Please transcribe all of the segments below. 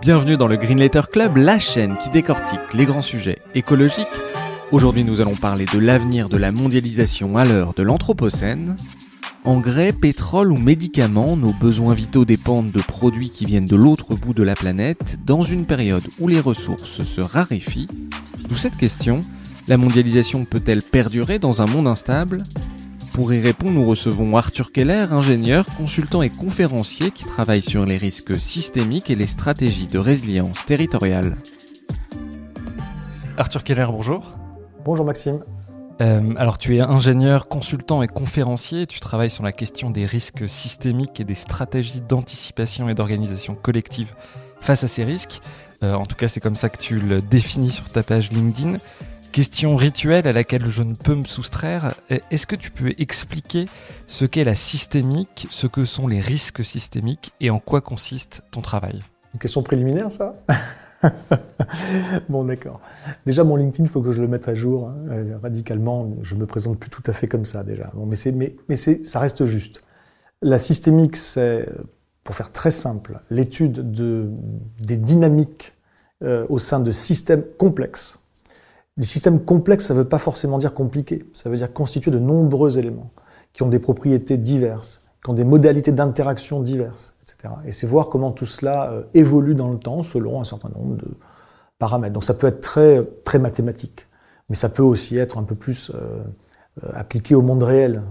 Bienvenue dans le Green Letter Club, la chaîne qui décortique les grands sujets écologiques. Aujourd'hui, nous allons parler de l'avenir de la mondialisation à l'heure de l'Anthropocène. Engrais, pétrole ou médicaments, nos besoins vitaux dépendent de produits qui viennent de l'autre bout de la planète dans une période où les ressources se raréfient. D'où cette question, la mondialisation peut-elle perdurer dans un monde instable? Pour y répondre, nous recevons Arthur Keller, ingénieur, consultant et conférencier qui travaille sur les risques systémiques et les stratégies de résilience territoriale. Arthur Keller, bonjour. Bonjour Maxime. Euh, alors tu es ingénieur, consultant et conférencier, tu travailles sur la question des risques systémiques et des stratégies d'anticipation et d'organisation collective face à ces risques. Euh, en tout cas c'est comme ça que tu le définis sur ta page LinkedIn. Question rituelle à laquelle je ne peux me soustraire. Est-ce que tu peux expliquer ce qu'est la systémique, ce que sont les risques systémiques et en quoi consiste ton travail? Une question préliminaire, ça? Bon, d'accord. Déjà, mon LinkedIn, il faut que je le mette à jour hein, euh, radicalement. Je me présente plus tout à fait comme ça déjà. Mais ça reste juste. La systémique, c'est, pour faire très simple, l'étude de, des dynamiques euh, au sein de systèmes complexes les systèmes complexes, ça ne veut pas forcément dire compliqué. Ça veut dire constitué de nombreux éléments qui ont des propriétés diverses, qui ont des modalités d'interaction diverses, etc. Et c'est voir comment tout cela euh, évolue dans le temps selon un certain nombre de paramètres. Donc ça peut être très, très mathématique, mais ça peut aussi être un peu plus euh, euh, appliqué au monde réel,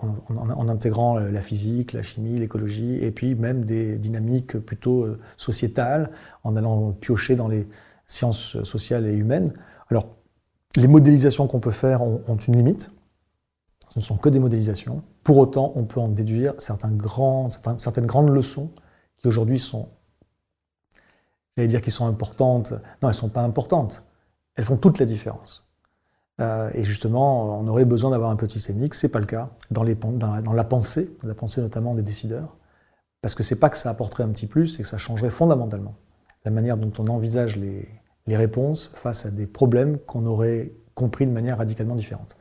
en, intégrant la physique, la chimie, l'écologie, et puis même des dynamiques plutôt sociétales, en allant piocher dans les sciences sociales et humaines. Alors, les modélisations qu'on peut faire ont, une limite. Ce ne sont que des modélisations. Pour autant, on peut en déduire certaines grandes leçons qui aujourd'hui sont, j'allais dire sont importantes. Non, elles ne sont pas importantes. Elles font toute la différence. Euh, et justement, on aurait besoin d'avoir un petit systémique. Ce n'est pas le cas dans, dans, la, pensée, la pensée notamment des décideurs. Parce que c'est pas que ça apporterait un petit plus, c'est que ça changerait fondamentalement la manière dont on envisage les, réponses face à des problèmes qu'on aurait compris de manière radicalement différente.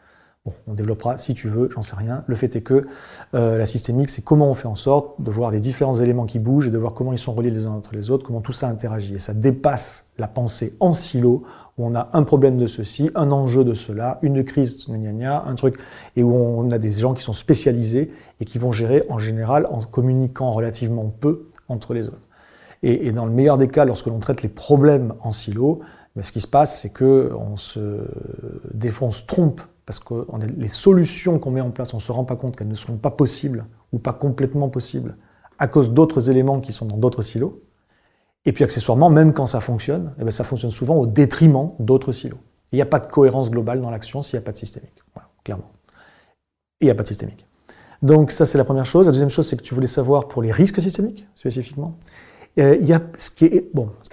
Bon, on développera si tu veux, j'en sais rien. Le fait est que euh, la systémique, c'est comment on fait en sorte de voir les différents éléments qui bougent et de voir comment ils sont reliés les uns entre les autres, comment tout ça interagit. Et ça dépasse la pensée en silo, où on a un problème de ceci, un enjeu de cela, une crise, gna un truc, et où on a des gens qui sont spécialisés et qui vont gérer en général en communiquant relativement peu entre les autres. Et, dans le meilleur des cas, lorsque l'on traite les problèmes en silo, ben, ce qui se passe, c'est qu'on se, défonce, trompe, parce que les solutions qu'on met en place, on ne se rend pas compte qu'elles ne seront pas possibles ou pas complètement possibles à cause d'autres éléments qui sont dans d'autres silos. Et puis accessoirement, même quand ça fonctionne, eh ben, ça fonctionne souvent au détriment d'autres silos. Il n'y a pas de cohérence globale dans l'action s'il n'y a pas de systémique. Voilà, clairement. Il n'y a pas de systémique. Donc ça, c'est la première chose. La deuxième chose, c'est que tu voulais savoir pour les risques systémiques, spécifiquement. Euh, ce, qui est,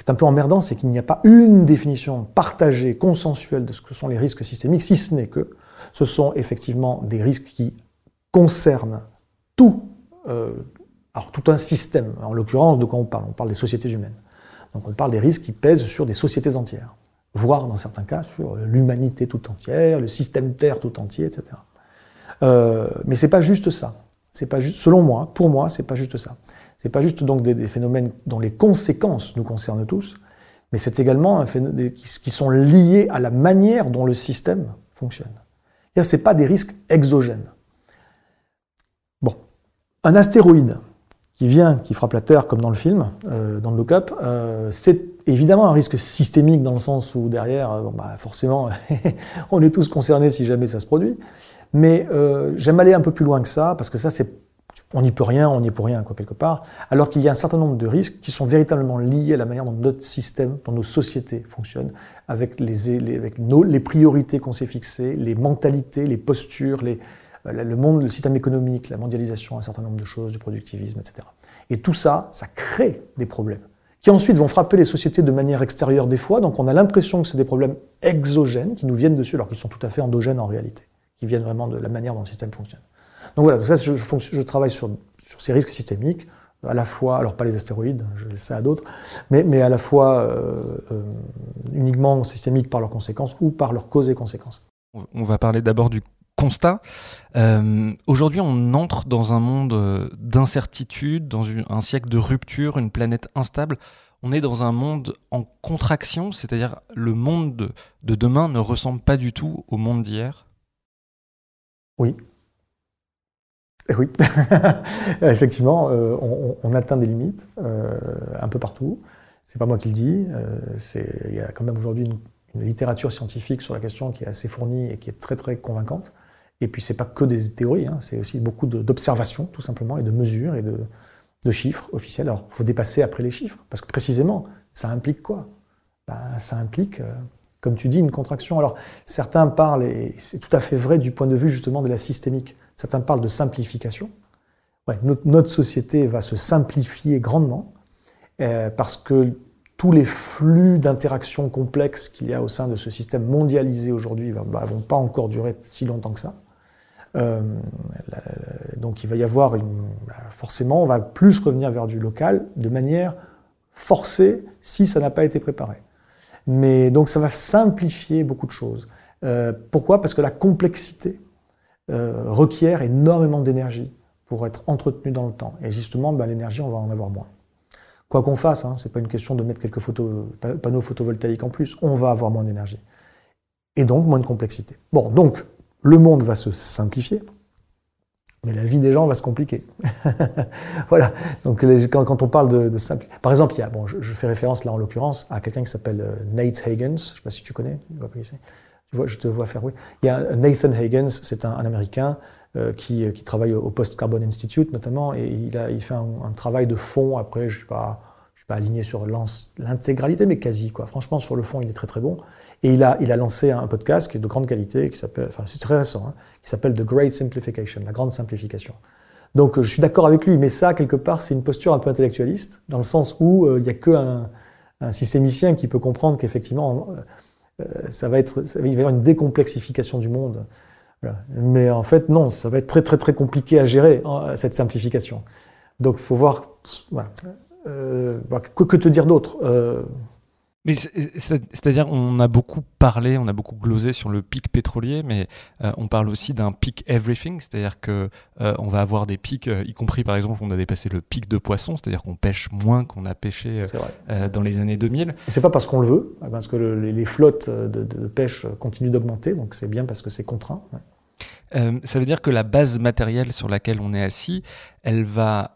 un peu emmerdant, c'est qu'il n'y a pas une définition partagée, consensuelle de ce que sont les risques systémiques, si ce n'est que ce sont effectivement des risques qui concernent tout, euh, alors tout un système. En l'occurrence, de quoi on parle? On parle des sociétés humaines. Donc on parle des risques qui pèsent sur des sociétés entières, voire dans certains cas sur l'humanité tout entière, le système Terre tout entier, etc. Euh, mais c'est pas juste ça. Pas selon moi, pour moi, c'est pas juste ça. C'est pas juste donc des, phénomènes dont les conséquences nous concernent tous, mais c'est également un phénomène qui sont liés à la manière dont le système fonctionne. Ce n'est pas des risques exogènes. Bon, un astéroïde qui vient, qui frappe la Terre comme dans le film, euh, dans le look-up, euh, c'est évidemment un risque systémique dans le sens où derrière, euh, bah, forcément, on est tous concernés si jamais ça se produit. Mais j'aime aller un peu plus loin que ça, parce que ça, c'est on n'y peut rien, on n'y est pour rien, quoi, quelque part, alors qu'il y a un certain nombre de risques qui sont véritablement liés à la manière dont notre système, dont nos sociétés fonctionnent, avec les, priorités qu'on s'est fixées, les mentalités, les postures, les, le monde, le système économique, la mondialisation, un certain nombre de choses, du productivisme, etc. Et tout ça, ça crée des problèmes qui ensuite vont frapper les sociétés de manière extérieure des fois. Donc on a l'impression que c'est des problèmes exogènes qui nous viennent dessus, alors qu'ils sont tout à fait endogènes en réalité, qui viennent vraiment de la manière dont le système fonctionne. Donc voilà, donc ça, je, je travaille sur, sur, ces risques systémiques, à la fois, alors pas les astéroïdes, je laisse ça à d'autres, mais, mais, à la fois euh, euh, uniquement systémiques par leurs conséquences ou par leurs causes et conséquences. On va parler d'abord du constat. Euh, aujourd'hui, on entre dans un monde d'incertitude, dans un siècle de rupture, une planète instable. On est dans un monde en contraction, c'est-à-dire le monde de, demain ne ressemble pas du tout au monde d'hier? Oui. Eh oui, effectivement, euh, on, atteint des limites un peu partout. C'est pas moi qui le dis. il y a quand même aujourd'hui une, littérature scientifique sur la question qui est assez fournie et qui est très très convaincante. Et puis, c'est pas que des théories, hein, c'est aussi beaucoup d'observations, tout simplement, et de mesures et de, chiffres officiels. Alors, il faut dépasser après les chiffres, parce que précisément, ça implique quoi? Ben, Ça implique, euh, comme tu dis, une contraction. Alors, certains parlent, et c'est tout à fait vrai du point de vue justement de la systémique, certains parlent de simplification. Notre, société va se simplifier grandement, euh, parce que tous les flux d'interactions complexes qu'il y a au sein de ce système mondialisé aujourd'hui ne bah, vont pas encore durer si longtemps que ça. Euh, donc il va y avoir bah, forcément, on va plus revenir vers du local de manière forcée si ça n'a pas été préparé. Mais donc ça va simplifier beaucoup de choses. Euh, pourquoi? Parce que la complexité euh, requiert énormément d'énergie pour être entretenue dans le temps. Et justement, bah, l'énergie, on va en avoir moins. Quoi qu'on fasse, hein, ce n'est pas une question de mettre quelques panneaux photovoltaïques en plus, on va avoir moins d'énergie. Et donc moins de complexité. Bon, donc le monde va se simplifier, mais la vie des gens va se compliquer. voilà. Donc quand, on parle de, de par exemple, il y a, bon, je, fais référence là en l'occurrence à quelqu'un qui s'appelle euh, Nate Hagens. Je ne sais pas si tu connais. Je te vois faire oui. Il y a Nathan Hagens, c'est un, Américain euh, qui, euh, qui, travaille au Post Carbon Institute notamment, et il, fait un, un travail de fond. Après, je ne suis pas aligné sur l'intégralité, mais quasi. Quoi. Franchement, sur le fond, il est très très bon. Et il a, lancé un podcast qui est de grande qualité, qui s'appelle, enfin c'est très récent, hein, qui s'appelle The Great Simplification, la grande simplification. Donc je suis d'accord avec lui, mais ça, quelque part, c'est une posture un peu intellectualiste, dans le sens où euh, il n'y a qu'un un systémicien qui peut comprendre qu'effectivement, euh, ça va être, il va y avoir une décomplexification du monde. Mais en fait, non, ça va être très très très compliqué à gérer, hein, cette simplification. Donc faut voir... Voilà. Euh, que, te dire d'autre? Euh, mais c'est-à-dire, on a beaucoup parlé, on a beaucoup glosé sur le pic pétrolier, mais euh, on parle aussi d'un pic everything, c'est-à-dire que on va avoir des pics, y compris par exemple, on a dépassé le pic de poisson, c'est-à-dire qu'on pêche moins qu'on a pêché dans les années 2000. C'est pas parce qu'on le veut, parce que les, flottes de, pêche continuent d'augmenter, donc c'est bien parce que c'est contraint. ça veut dire que la base matérielle sur laquelle on est assis, elle va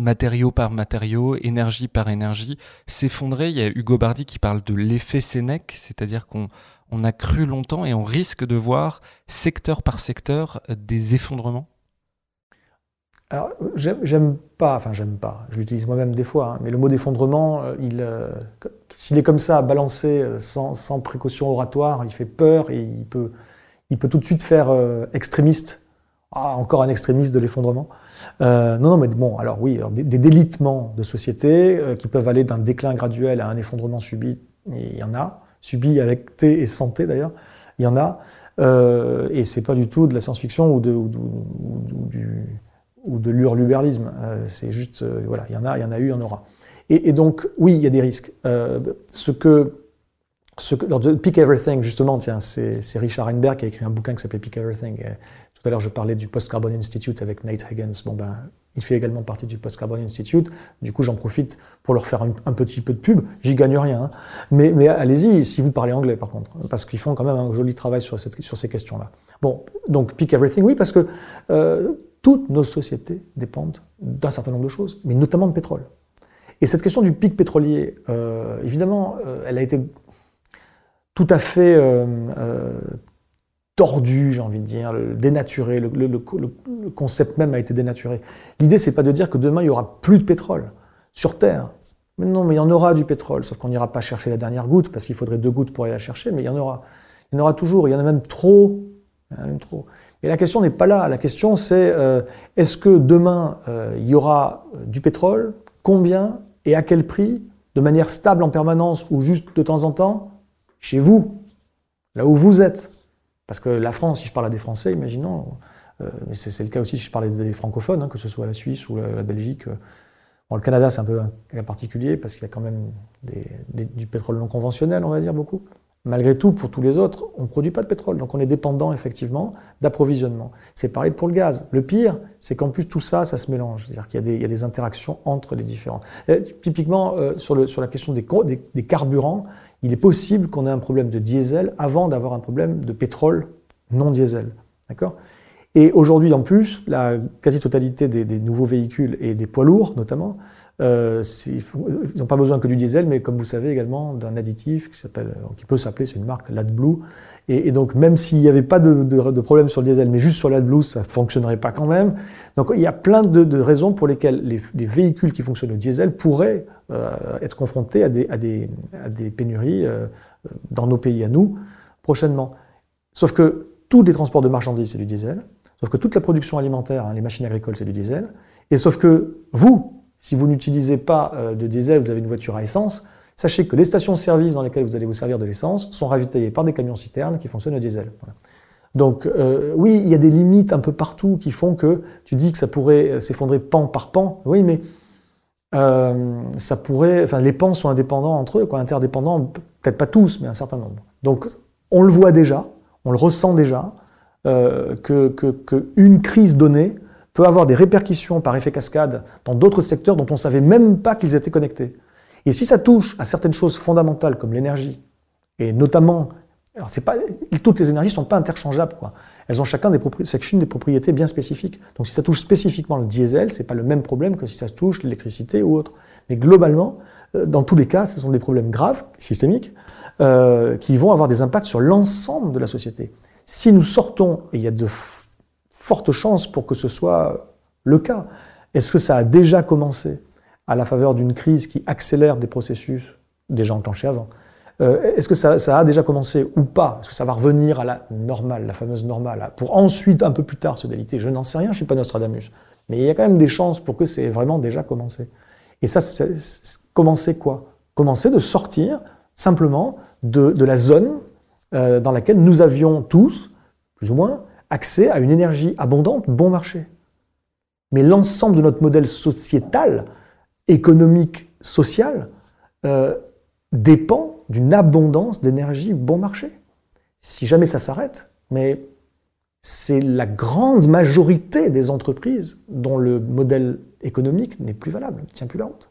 matériau par matériau, énergie par énergie, s'effondrer. Il y a Hugo Bardi qui parle de l'effet Sénèque, c'est-à-dire qu'on on a cru longtemps et on risque de voir secteur par secteur des effondrements. Alors, j'aime pas, enfin j'aime pas, je l'utilise moi-même des fois, hein, mais le mot d'effondrement, euh, il, euh, s'il est comme ça, balancé euh, sans, sans, précaution oratoire, il fait peur et il peut tout de suite faire extrémiste. Ah, encore un extrémiste de l'effondrement. Euh, non, non, mais bon, alors oui, des, délitements de société euh, qui peuvent aller d'un déclin graduel à un effondrement subit, il y en a, subi avec T et santé d'ailleurs, il y en a, euh, et c'est pas du tout de la science-fiction ou de, ou, euh, c'est juste, voilà, il y en a, il y en a eu, il y en aura. Et, donc, oui, il y a des risques. ce que ce que, Pick Everything, justement, tiens, c'est Richard Heinberg qui a écrit un bouquin qui s'appelle Pick Everything. Tout à l'heure, je parlais du Post-Carbon Institute avec Nate Higgins. Bon, ben, il fait également partie du Post-Carbon Institute. Du coup, j'en profite pour leur faire un, petit peu de pub. J'y gagne rien. Hein. Mais, allez-y si vous parlez anglais, par contre, parce qu'ils font quand même un joli travail sur ces questions-là. Bon, donc pick everything, oui, parce que euh, toutes nos sociétés dépendent d'un certain nombre de choses, mais notamment de pétrole. Et cette question du pic pétrolier, euh, évidemment, euh, elle a été tout à fait tordu, j'ai envie de dire, dénaturé, le, concept même a été dénaturé. L'idée, c'est pas de dire que demain, il y aura plus de pétrole sur Terre. Mais non, mais il y en aura du pétrole, sauf qu'on n'ira pas chercher la dernière goutte, parce qu'il faudrait deux gouttes pour aller la chercher, mais il y en aura. Il y en aura toujours, il y en a même trop. Trop. Mais la question n'est pas là. La question, c'est euh, est-ce que demain, euh, il y aura du pétrole? Combien? Et à quel prix? De manière stable en permanence ou juste de temps en temps? Chez vous, là où vous êtes. Parce que la France, si je parle à des Français, imaginons, euh, mais c'est le cas aussi si je parlais des francophones, hein, que ce soit la Suisse ou la, Belgique. Bon, le Canada, c'est un peu un cas particulier parce qu'il y a quand même du pétrole non conventionnel, on va dire beaucoup. Malgré tout, pour tous les autres, on ne produit pas de pétrole, donc on est dépendant effectivement d'approvisionnement. C'est pareil pour le gaz. Le pire, c'est qu'en plus tout ça, ça se mélange, c'est-à-dire qu'il y, a des interactions entre les différents. Euh, typiquement, euh, sur, la question des, carburants, il est possible qu'on ait un problème de diesel avant d'avoir un problème de pétrole non diesel. Et aujourd'hui, en plus, la quasi-totalité des nouveaux véhicules et des poids lourds, notamment, euh, ils n'ont pas besoin que du diesel, mais comme vous savez également d'un additif qui, qui peut s'appeler, c'est une marque, l'AdBlue. Et, et donc même s'il n'y avait pas de, de, problème sur le diesel, mais juste sur l'AdBlue, ça ne fonctionnerait pas quand même. Donc il y a plein de, raisons pour lesquelles les, véhicules qui fonctionnent au diesel pourraient euh, être confrontés à des, pénuries euh, dans nos pays à nous prochainement. Sauf que tous les transports de marchandises, c'est du diesel. Sauf que toute la production alimentaire, hein, les machines agricoles, c'est du diesel. Et sauf que vous, si vous n'utilisez pas euh, de diesel, vous avez une voiture à essence, sachez que les stations-service dans lesquelles vous allez vous servir de l'essence sont ravitaillées par des camions-citernes qui fonctionnent au diesel. Donc euh, oui, il y a des limites un peu partout qui font que tu dis que ça pourrait euh, s'effondrer pan par pan. Oui, mais ça pourrait. Enfin, les pans sont indépendants entre eux, quoi, interdépendants. Peut-être pas tous, mais un certain nombre. Donc on le voit déjà, on le ressent déjà que, que, une crise donnée peut avoir des répercussions par effet cascade dans d'autres secteurs dont on ne savait même pas qu'ils étaient connectés. Et si ça touche à certaines choses fondamentales comme l'énergie, et notamment, alors toutes les énergies ne sont pas interchangeables, quoi. Elles ont chacun des, chacune des propriétés bien spécifiques. Donc si ça touche spécifiquement le diesel, c'est pas le même problème que si ça touche l'électricité ou autre. Mais globalement, euh, dans tous les cas, ce sont des problèmes graves, systémiques, euh, qui vont avoir des impacts sur l'ensemble de la société. Si nous sortons, et il y a de forte chance pour que ce soit le cas. Est-ce que ça a déjà commencé à la faveur d'une crise qui accélère des processus déjà enclenchés avant euh, Est-ce que ça, a déjà commencé ou pas? Est-ce que ça va revenir à la normale, la fameuse normale, pour ensuite, un peu plus tard, se déliter? Je n'en sais rien, je ne suis pas Nostradamus. Mais il y a quand même des chances pour que c'est vraiment déjà commencé. Et ça, commencer quoi? Commencer de sortir simplement de, la zone euh, dans laquelle nous avions tous, plus ou moins, accès à une énergie abondante, bon marché. Mais l'ensemble de notre modèle sociétal, économique, social, euh, dépend d'une abondance d'énergie bon marché. Si jamais ça s'arrête, mais c'est la grande majorité des entreprises dont le modèle économique n'est plus valable, ne tient plus la route.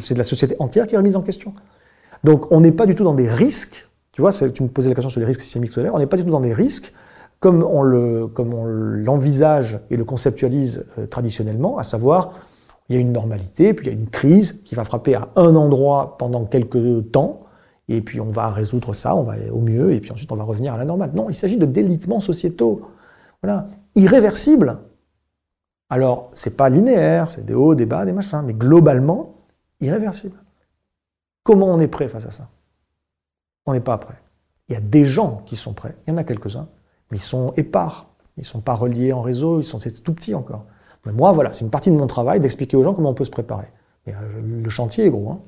C'est de la société entière qui est remise en question. Donc on n'est pas du tout dans des risques, tu vois, tu me posais la question sur les risques systémiques tout à l'heure, on n'est pas du tout dans des risques comme on l'envisage et le conceptualise euh, traditionnellement, à savoir il y a une normalité, puis il y a une crise qui va frapper à un endroit pendant quelques temps, et puis on va résoudre ça, on va au mieux, et puis ensuite on va revenir à la normale. Non, il s'agit de délitements sociétaux, voilà, irréversibles. Alors, c'est pas linéaire, c'est des hauts, des bas, des machins, mais globalement, irréversible. Comment on est prêt face à ça? On n'est pas prêt. Il y a des gens qui sont prêts, il y en a quelques-uns, mais ils sont épars. Ils sont pas reliés en réseau, ils sont tout petits encore. Mais moi, voilà, c'est une partie de mon travail d'expliquer aux gens comment on peut se préparer. Euh, le chantier est gros. Hein.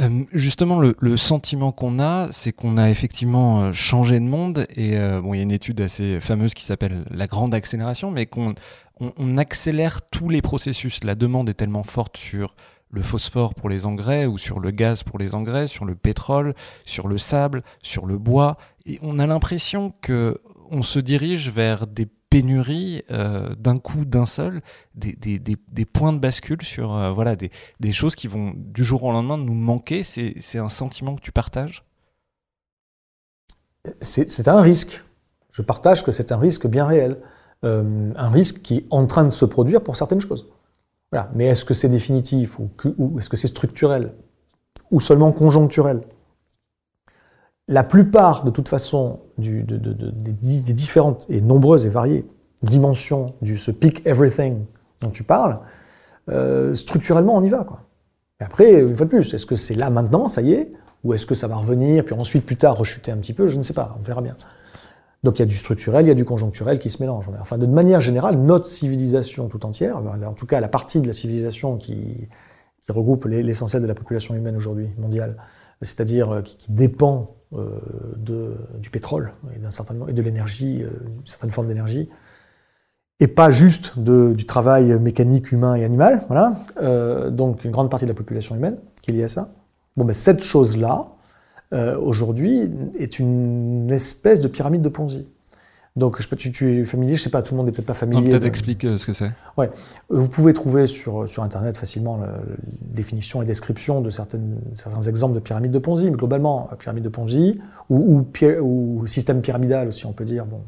Euh, justement, le, sentiment qu'on a, c'est qu'on a effectivement euh, changé de monde. Et bon, il y a une étude assez fameuse qui s'appelle la grande accélération, mais qu'on on, accélère tous les processus. La demande est tellement forte sur le phosphore pour les engrais ou sur le gaz pour les engrais, sur le pétrole, sur le sable, sur le bois. Et on a l'impression que on se dirige vers des pénuries euh, d'un coup, d'un seul, des, points de bascule sur euh, voilà, des, choses qui vont du jour au lendemain nous manquer. C'est un sentiment que tu partages? C'est un risque. Je partage que c'est un risque bien réel. Euh, un risque qui est en train de se produire pour certaines choses. Mais est-ce que c'est définitif ou est-ce que c'est structurel? Ou seulement conjoncturel? La plupart, de toute façon, des, différentes et nombreuses et variées dimensions du ce peak everything dont tu parles, euh, structurellement, on y va. Quoi. Et après, une fois de plus, est-ce que c'est là maintenant, ça y est, ou est-ce que ça va revenir, puis ensuite, plus tard, rechuter un petit peu Je ne sais pas, on verra bien. Donc il y a du structurel, il y a du conjoncturel qui se mélange. Enfin, de manière générale, notre civilisation tout entière, en tout cas la partie de la civilisation qui, regroupe l'essentiel de la population humaine aujourd'hui mondiale, c'est-à-dire euh, qui, dépend de, du pétrole et, d'un et de l'énergie, euh, une certaine forme d'énergie, et pas juste de, du travail mécanique, humain et animal. Voilà. donc une grande partie de la population humaine qui est liée à ça. Bon, ben, cette chose-là, euh, aujourd'hui, est une espèce de pyramide de Ponzi. Donc, je sais tu, tu, es familier, je sais pas, tout le monde n'est peut-être pas familier. Peut-être explique euh, ce que c'est. Ouais, vous pouvez trouver sur, sur Internet facilement la, définition et description de certaines, certains exemples de pyramide de Ponzi, mais globalement, pyramide de Ponzi ou, ou, ou, système pyramidal aussi, on peut dire. Bon,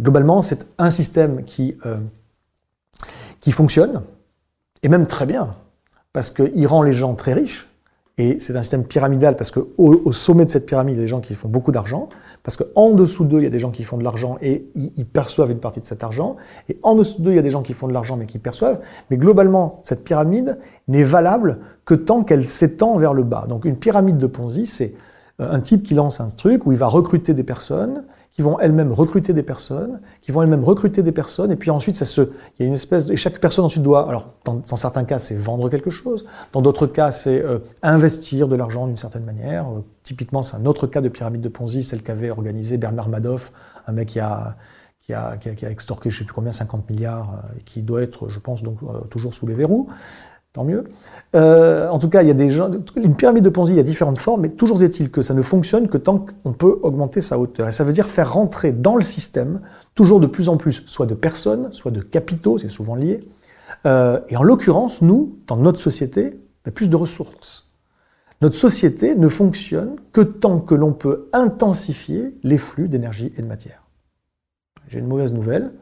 globalement, c'est un système qui euh, qui fonctionne et même très bien parce qu'il rend les gens très riches et c'est un système pyramidal parce qu'au au sommet de cette pyramide, il y a des gens qui font beaucoup d'argent, parce qu'en dessous d'eux, il y a des gens qui font de l'argent et ils, perçoivent une partie de cet argent, et en dessous d'eux, il y a des gens qui font de l'argent mais qui perçoivent. Mais globalement, cette pyramide n'est valable que tant qu'elle s'étend vers le bas. Donc une pyramide de Ponzi, c'est un type qui lance un truc où il va recruter des personnes, qui vont elles-mêmes recruter des personnes, qui vont elles-mêmes recruter des personnes, et puis ensuite, ça se, il y a une espèce de, et chaque personne ensuite doit, alors dans, certains cas, c'est vendre quelque chose, dans d'autres cas, c'est euh, investir de l'argent d'une certaine manière. Euh, typiquement, c'est un autre cas de pyramide de Ponzi, celle qu'avait organisé Bernard Madoff, un mec qui a, qui a, qui a, extorqué, je sais plus combien, 50 milliards, euh, et qui doit être, je pense, donc toujours sous les verrous tant mieux. Euh, en tout cas, il y a des gens, une pyramide de Ponzi, il y a différentes formes, mais toujours est-il que ça ne fonctionne que tant qu'on peut augmenter sa hauteur. Et ça veut dire faire rentrer dans le système toujours de plus en plus, soit de personnes, soit de capitaux, c'est souvent lié. Euh, et en l'occurrence, nous, dans notre société, y a plus de ressources. Notre société ne fonctionne que tant que l'on peut intensifier les flux d'énergie et de matière. J'ai une mauvaise nouvelle.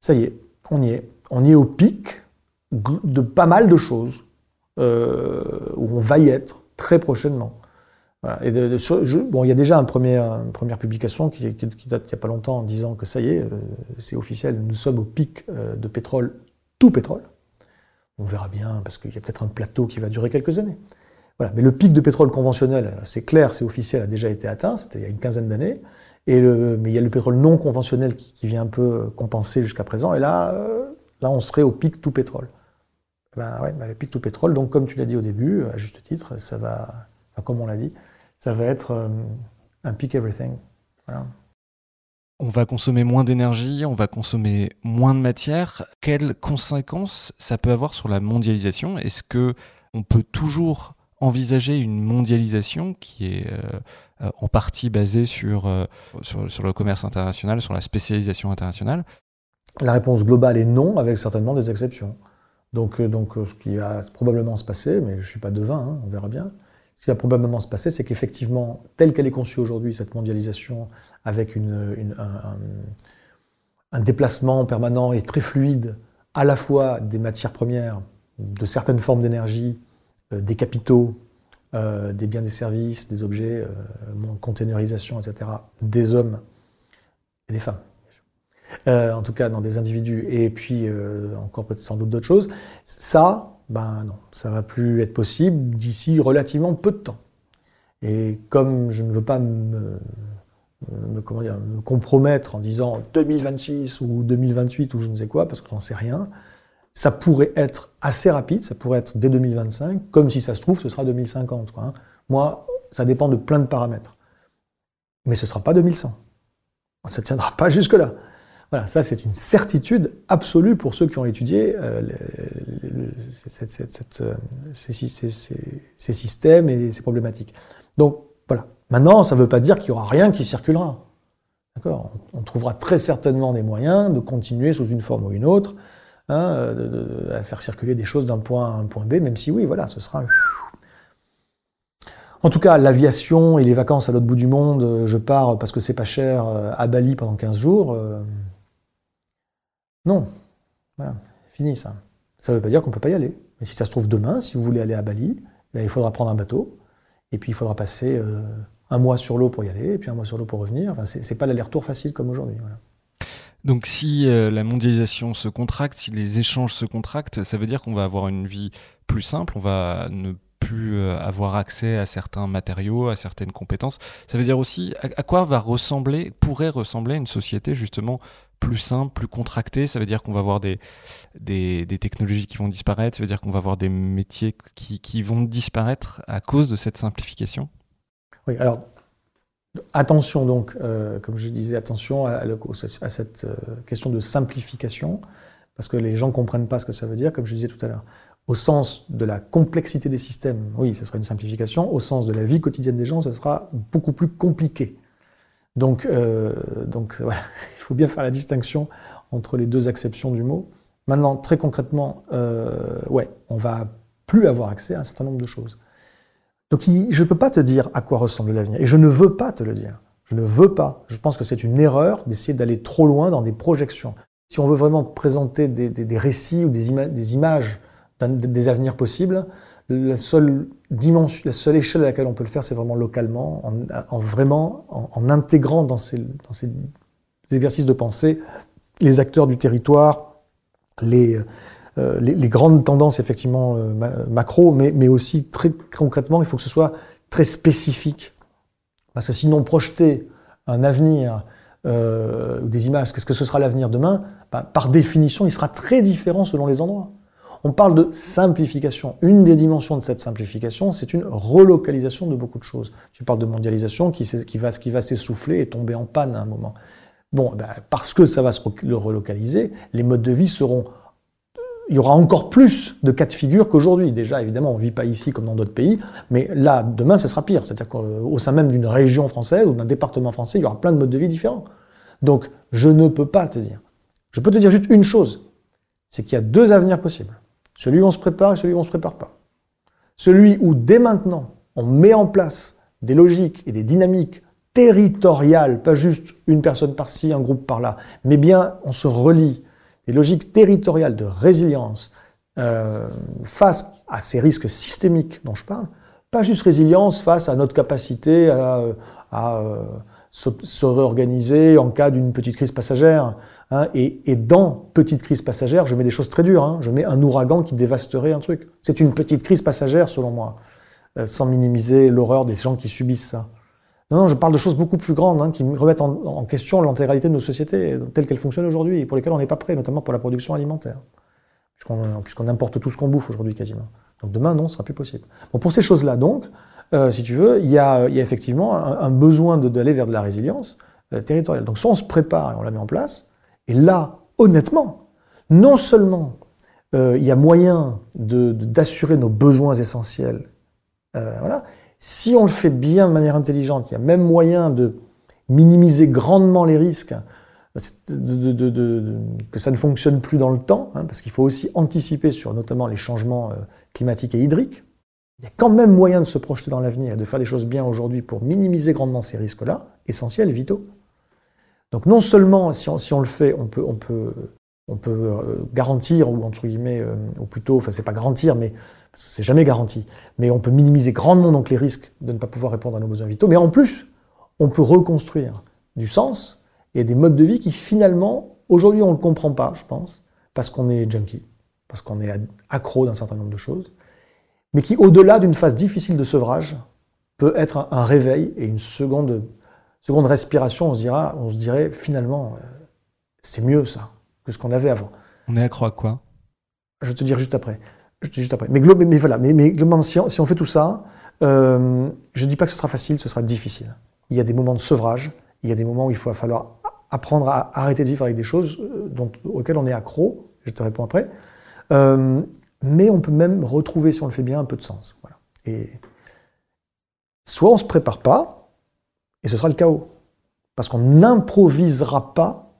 Ça y est, on y est. On y est au pic de pas mal de choses euh, où on va y être très prochainement. Et bon, il y a déjà une première publication qui, date il n'y a pas longtemps en disant que ça y est, euh, c'est officiel, nous sommes au pic euh, de pétrole, tout pétrole. On verra bien, parce qu'il y a peut-être un plateau qui va durer quelques années. Voilà. Mais le pic de pétrole conventionnel, c'est clair, c'est officiel, a déjà été atteint, c'était il y a une quinzaine d'années. Et mais il y a le pétrole non conventionnel qui vient un peu compenser jusqu'à présent. Et là, là, on serait au pic tout pétrole ben ouais, ben le pic tout pétrole. Donc, comme tu l'as dit au début, à juste titre, ça va, comme on l'a dit, ça va être euh, un peak everything. On va consommer moins d'énergie, on va consommer moins de matière. Quelles conséquences ça peut avoir sur la mondialisation? Est-ce que on peut toujours envisager une mondialisation qui est euh, en partie basée euh, sur, le commerce international, sur la spécialisation internationale? La réponse globale est non, avec certainement des exceptions. Donc, euh, donc euh, ce qui va probablement se passer, mais je ne suis pas devin, hein, on verra bien, ce qui va probablement se passer, c'est qu'effectivement, telle qu'elle est conçue aujourd'hui, cette mondialisation, avec un, déplacement permanent et très fluide, à la fois des matières premières, de certaines formes d'énergie, euh, des capitaux, des biens, des services, des objets, euh, containerisation, etc., des hommes et des femmes. Euh, en tout cas dans des individus, et puis euh, encore peut-être sans doute d'autres choses, ça, ben non, ça va plus être possible d'ici relativement peu de temps. Et comme je ne veux pas me, comment dire, me compromettre en disant 2026 ou 2028 ou je ne sais quoi, parce que j'en sais rien, ça pourrait être assez rapide, ça pourrait être dès 2025, comme si ça se trouve, ce sera 2050. Quoi, hein. Moi, ça dépend de plein de paramètres. Mais ce ne sera pas 2100. Ça ne tiendra pas jusque-là. Voilà, ça c'est une certitude absolue pour ceux qui ont étudié euh, euh, ces, systèmes et ces problématiques. Donc voilà. Maintenant, ça ne veut pas dire qu'il n'y aura rien qui circulera. D'accord? On, trouvera très certainement des moyens de continuer sous une forme ou une autre hein, à faire circuler des choses d'un point à un point B, même si oui, voilà, ce sera. En tout cas, l'aviation et les vacances à l'autre bout du monde, euh, je pars parce que c'est pas cher à Bali pendant 15 jours. Non. Voilà, fini ça. Ça ne veut pas dire qu'on ne peut pas y aller. Mais si ça se trouve demain, si vous voulez aller à Bali, ben, il faudra prendre un bateau, et puis il faudra passer euh, un mois sur l'eau pour y aller, et puis un mois sur l'eau pour revenir. Enfin, c'est, n'est pas l'aller-retour facile comme aujourd'hui. Donc si euh, la mondialisation se contracte, si les échanges se contractent, ça veut dire qu'on va avoir une vie plus simple, on va ne plus avoir accès à certains matériaux, à certaines compétences. Ça veut dire aussi à, quoi va ressembler, pourrait ressembler une société justement plus simple, plus contractée. Ça veut dire qu'on va avoir des, technologies qui vont disparaître. Ça veut dire qu'on va avoir des métiers qui, qui vont disparaître à cause de cette simplification. Oui, alors Attention donc, euh, comme je disais, attention à, cette euh, question de simplification, parce que les gens ne comprennent pas ce que ça veut dire, comme je disais tout à l'heure. Au sens de la complexité des systèmes, oui, ce sera une simplification. Au sens de la vie quotidienne des gens, ce sera beaucoup plus compliqué. Donc, euh, donc il faut bien faire la distinction entre les deux acceptions du mot. Maintenant, très concrètement, ouais, on va plus avoir accès à un certain nombre de choses. Donc je ne peux pas te dire à quoi ressemble l'avenir. Et je ne veux pas te le dire. Je ne veux pas. Je pense que c'est une erreur d'essayer d'aller trop loin dans des projections. Si on veut vraiment présenter des, récits ou des, des images des avenirs possibles, la seule la seule échelle à laquelle on peut le faire, c'est vraiment localement, en, vraiment en, intégrant dans ces, dans ces exercices de pensée les acteurs du territoire, les, euh, les, grandes tendances effectivement euh, macro, mais, mais, aussi très concrètement, il faut que ce soit très spécifique. Parce que sinon, projeter un avenir euh, ou des images, qu'est-ce que ce sera l'avenir demain? Bah, Par définition, il sera très différent selon les endroits. On parle de simplification. Une des dimensions de cette simplification, c'est une relocalisation de beaucoup de choses. Tu parles de mondialisation qui, va, s'essouffler et tomber en panne à un moment. Bon, bah, parce que ça va se relocaliser, les modes de vie seront il y aura encore plus de cas de figure qu'aujourd'hui. Déjà, évidemment, on ne vit pas ici comme dans d'autres pays, mais là, demain, ce sera pire. C'est-à-dire qu'au sein même d'une région française ou d'un département français, il y aura plein de modes de vie différents. Donc, je ne peux pas te dire. Je peux te dire juste une chose, c'est qu'il y a deux avenirs possibles. Celui où on se prépare et celui où on ne se prépare pas. Celui où, dès maintenant, on met en place des logiques et des dynamiques territoriales, pas juste une personne par-ci, un groupe par-là, mais bien on se relie des logiques territoriales de résilience euh, face à ces risques systémiques dont je parle, pas juste résilience face à notre capacité à, euh, se, réorganiser en cas d'une petite crise passagère. Hein, et, dans petite crise passagère, je mets des choses très dures. Hein, je mets un ouragan qui dévasterait un truc. C'est une petite crise passagère, selon moi, euh, sans minimiser l'horreur des gens qui subissent ça. Non, non, je parle de choses beaucoup plus grandes hein, qui remettent en, question l'intégralité de nos sociétés telles qu'elles fonctionnent aujourd'hui et pour lesquelles on n'est pas prêt, notamment pour la production alimentaire. Puisqu'on importe tout ce qu'on bouffe aujourd'hui quasiment. Donc demain, non, ce sera plus possible. Bon, pour ces choses-là, donc, euh, si tu veux, il y a, effectivement un, besoin d'aller vers de la résilience euh, territoriale. Donc soit on se prépare et on la met en place, et là, honnêtement, non seulement euh, il y a moyen d'assurer nos besoins essentiels, voilà, si on le fait bien de manière intelligente, il y a même moyen de minimiser grandement les risques, que ça ne fonctionne plus dans le temps, hein, parce qu'il faut aussi anticiper sur notamment les changements climatiques et hydriques. Il y a quand même moyen de se projeter dans l'avenir et de faire des choses bien aujourd'hui pour minimiser grandement ces risques-là, essentiels, vitaux. Donc non seulement si on, le fait, on peut, euh, garantir, ou entre guillemets, euh, ou plutôt, enfin c'est pas garantir, mais c'est jamais garanti. Mais on peut minimiser grandement les risques de ne pas pouvoir répondre à nos besoins vitaux. Mais en plus, on peut reconstruire du sens et des modes de vie qui finalement, aujourd'hui, on ne le comprend pas, je pense, parce qu'on est junkie, parce qu'on est accro d'un certain nombre de choses, mais qui, au-delà d'une phase difficile de sevrage, peut être un, réveil et une seconde, seconde respiration. On se, dira, on se dirait finalement, euh, c'est mieux ça que ce qu'on avait avant. On est accro à quoi? Je vais te dire juste après juste après. Mais, mais voilà, mais, mais globalement, si on, fait tout ça, euh, je ne dis pas que ce sera facile, ce sera difficile. Il y a des moments de sevrage, il y a des moments où il va falloir apprendre à arrêter de vivre avec des choses euh, dont, auxquelles on est accro, je te réponds après. Euh, mais on peut même retrouver, si on le fait bien, un peu de sens. Voilà. Et soit on ne se prépare pas, et ce sera le chaos. Parce qu'on n'improvisera pas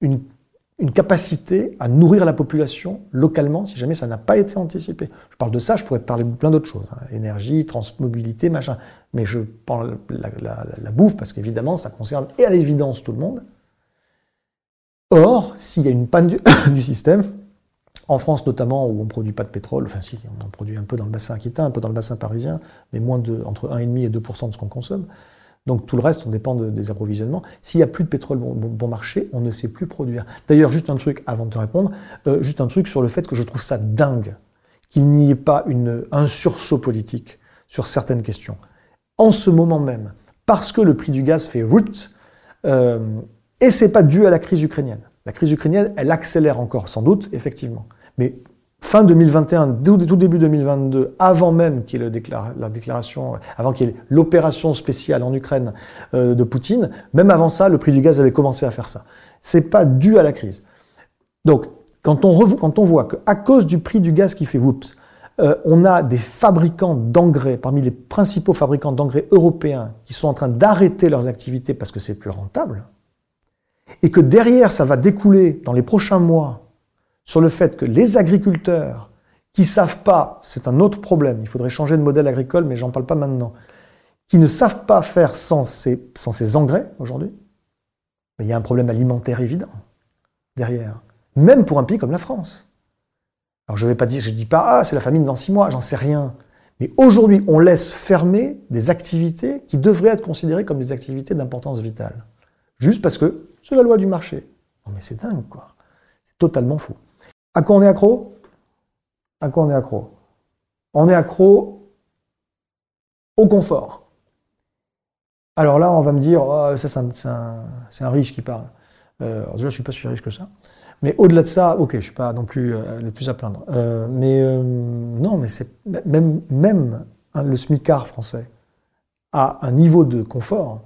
une capacité à nourrir la population localement si jamais ça n'a pas été anticipé. Je parle de ça, je pourrais parler de plein d'autres choses, hein. énergie, transmobilité, machin. Mais je parle la, bouffe parce qu'évidemment ça concerne et à l'évidence tout le monde. Or, s'il y a une panne du, système, en France notamment où on ne produit pas de pétrole, enfin si, on en produit un peu dans le bassin aquitain, un peu dans le bassin parisien, mais moins de entre 1,5 et 2% de ce qu'on consomme. Donc tout le reste, on dépend des approvisionnements. S'il n'y a plus de pétrole bon, marché, on ne sait plus produire. D'ailleurs, juste un truc avant de te répondre, euh, juste un truc sur le fait que je trouve ça dingue qu'il n'y ait pas une, un sursaut politique sur certaines questions. En ce moment même, parce que le prix du gaz fait route, euh, et c'est pas dû à la crise ukrainienne. La crise ukrainienne, elle accélère encore, sans doute, effectivement. Mais fin 2021, tout, début 2022, avant même qu'il y ait la déclaration, avant qu'il l'opération spéciale en Ukraine euh, de Poutine, même avant ça, le prix du gaz avait commencé à faire ça. C'est pas dû à la crise. Donc, quand on, quand on voit qu'à cause du prix du gaz qui fait whoops, euh, on a des fabricants d'engrais, parmi les principaux fabricants d'engrais européens, qui sont en train d'arrêter leurs activités parce que c'est plus rentable, et que derrière, ça va découler dans les prochains mois sur le fait que les agriculteurs qui savent pas, c'est un autre problème, il faudrait changer de modèle agricole, mais j'en parle pas maintenant, qui ne savent pas faire sans ces, engrais aujourd'hui, il y a un problème alimentaire évident derrière, même pour un pays comme la France. Alors je ne dis pas, ah, c'est la famine dans six mois, j'en sais rien. Mais aujourd'hui, on laisse fermer des activités qui devraient être considérées comme des activités d'importance vitale. Juste parce que c'est la loi du marché. Non mais c'est dingue, quoi. C'est totalement fou. À quoi on est accro? À quoi on est accro? On est accro au confort. Alors là, on va me dire, oh, ça c'est un, riche qui parle. Euh, alors déjà, je ne suis pas si riche que ça. Mais au-delà de ça, ok, je ne suis pas non plus euh, le plus à plaindre. Euh, mais non, mais c'est même, hein, le smicard français a un niveau de confort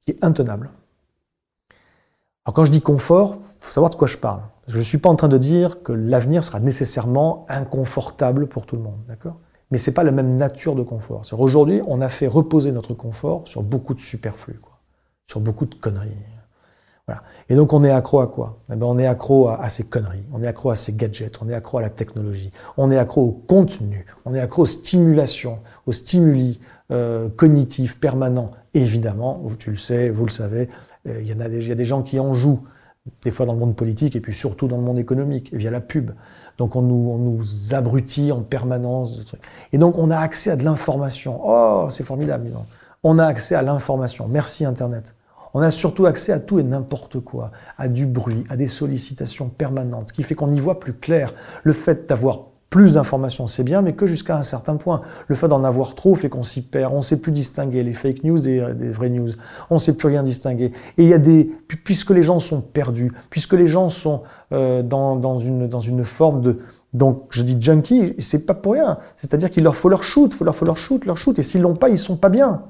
qui est intenable. Alors quand je dis confort, il faut savoir de quoi je parle. Je ne suis pas en train de dire que l'avenir sera nécessairement inconfortable pour tout le monde, d'accord? Mais ce n'est pas la même nature de confort. Aujourd'hui, on a fait reposer notre confort sur beaucoup de superflu, sur beaucoup de conneries. Voilà. Et donc on est accro à quoi? Eh ben, On est accro à, ces conneries, on est accro à ces gadgets, on est accro à la technologie, on est accro au contenu, on est accro aux stimulations, aux stimuli euh, cognitifs permanents. évidemment, tu le sais, vous le savez, euh, il y, y a des gens qui en jouent, des fois dans le monde politique et puis surtout dans le monde économique, via la pub. Donc on nous, on nous abrutit en permanence de trucs. Et donc on a accès à de l'information. Oh, c'est formidable. On a accès à l'information. Merci Internet. On a surtout accès à tout et n'importe quoi, à du bruit, à des sollicitations permanentes, ce qui fait qu'on y voit plus clair. Le fait d'avoir plus d'informations, c'est bien, mais que jusqu'à un certain point. Le fait d'en avoir trop fait qu'on s'y perd. On ne sait plus distinguer les fake news des, vraies news. On ne sait plus rien distinguer. Et il y a des, puisque les gens sont perdus, puisque les gens sont euh, dans, dans, une, dans une forme de, donc je dis junkie, c'est pas pour rien. C'est-à-dire qu'il leur faut leur shoot, il leur faut leur shoot, leur shoot. Et s'ils l'ont pas, ils sont pas bien.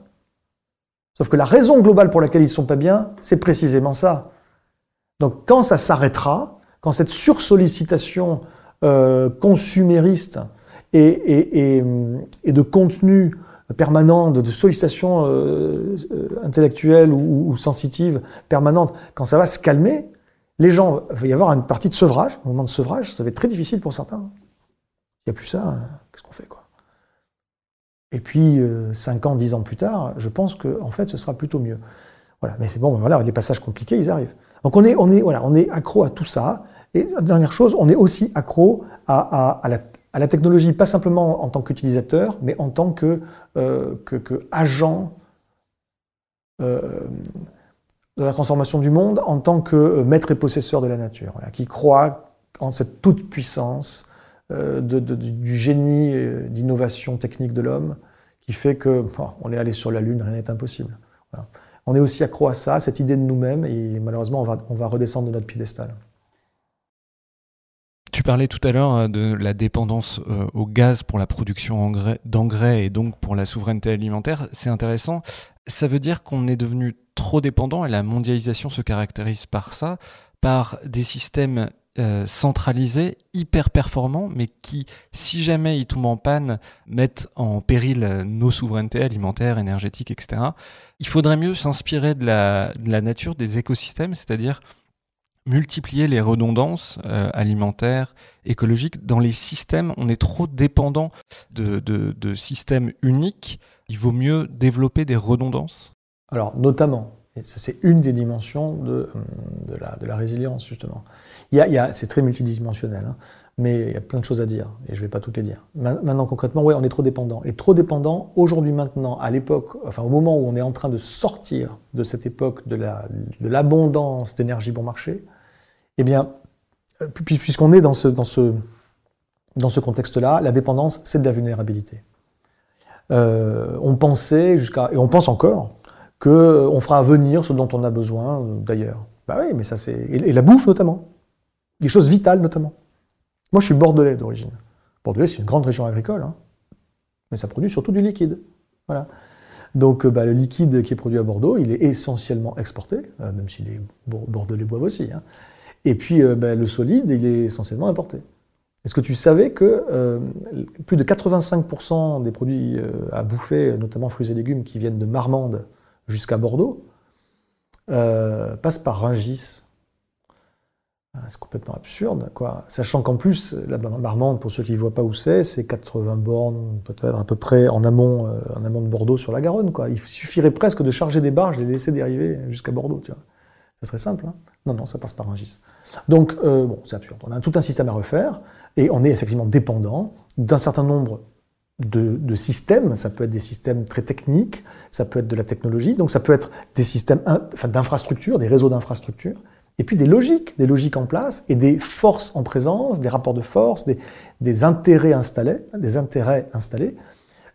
Sauf que la raison globale pour laquelle ils sont pas bien, c'est précisément ça. Donc quand ça s'arrêtera, quand cette sursollicitation euh, consumériste et, de contenu permanent, de, sollicitation euh, euh, intellectuelle ou, sensitive permanente, quand ça va se calmer, les gens, il va y avoir une partie de sevrage, un moment de sevrage, ça va être très difficile pour certains. Il n'y a plus ça, hein. qu'est-ce qu'on fait quoi? Et puis, 5 ans, 10 ans plus tard, je pense qu'en en fait, ce sera plutôt mieux. Voilà, mais c'est bon, voilà, les passages compliqués, ils arrivent. Donc on est, on est, voilà, on est accro à tout ça. Et dernière chose, on est aussi accro à, la, technologie, pas simplement en tant qu'utilisateur, mais en tant que, euh, euh, de la transformation du monde, en tant que maître et possesseur de la nature, qui croit en cette toute puissance euh, du génie d'innovation technique de l'homme, qui fait que on est allé sur la Lune, rien n'est impossible. On est aussi accro à ça, cette idée de nous-mêmes, et malheureusement, on va redescendre de notre piédestal. Tu parlais tout à l'heure euh, de la dépendance euh, au gaz pour la production d'engrais et donc pour la souveraineté alimentaire. C'est intéressant. Ça veut dire qu'on est devenu trop dépendant et la mondialisation se caractérise par ça, par des systèmes euh, centralisés, hyper performants, mais qui, si jamais ils tombent en panne, mettent en péril nos souverainetés alimentaires, énergétiques, etc. Il faudrait mieux s'inspirer de la nature, des écosystèmes, c'est-à-dire multiplier les redondances euh, alimentaires, écologiques. Dans les systèmes, on est trop dépendant de, systèmes uniques. Il vaut mieux développer des redondances Alors, notamment, c'est une des dimensions de, de, la, résilience, justement. Il a, c'est très multidimensionnel, hein, mais il y a plein de choses à dire, et je ne vais pas toutes les dire. Maintenant, concrètement, oui, on est trop dépendant. Et trop dépendant, aujourd'hui, maintenant, à l'époque, enfin, au moment où on est en train de sortir de cette époque de l'abondance d'énergie bon marché, eh bien, puisqu'on est dans ce, contexte-là, la dépendance, c'est de la vulnérabilité. Euh, on pensait et on pense encore, qu'on fera venir ce dont on a besoin d'ailleurs. Bah mais ça c'est. Et la bouffe notamment. Des choses vitales notamment. Moi je suis bordelais d'origine. Bordelais c'est une grande région agricole, hein. mais ça produit surtout du liquide. Voilà. Donc bah, le liquide qui est produit à Bordeaux, il est essentiellement exporté, euh, même si les Bordelais boivent aussi. Hein. Et puis euh, bah, le solide, il est essentiellement importé. Est-ce que tu savais que euh, plus de 85% des produits à bouffer, notamment fruits et légumes qui viennent de Marmande jusqu'à Bordeaux, passent par Rungis ah, c'est complètement absurde, quoi. Sachant qu'en plus, la Marmande, pour ceux qui ne voient pas où c'est, c'est 80 bornes, peut-être à peu près en amont, euh, en amont de Bordeaux sur la Garonne, quoi. Il suffirait presque de charger des barges, les laisser dériver jusqu'à Bordeaux, tu vois. Ça serait simple, hein Non, non, ça passe par un gis. Donc, euh, bon, c'est absurde. On a tout un système à refaire et on est effectivement dépendant d'un certain nombre de, systèmes. Ça peut être des systèmes très techniques, ça peut être de la technologie, donc ça peut être des systèmes enfin, d'infrastructures, des réseaux d'infrastructures et puis des logiques, des logiques en place, et des forces en présence, des rapports de force, des intérêts installés, des intérêts installés.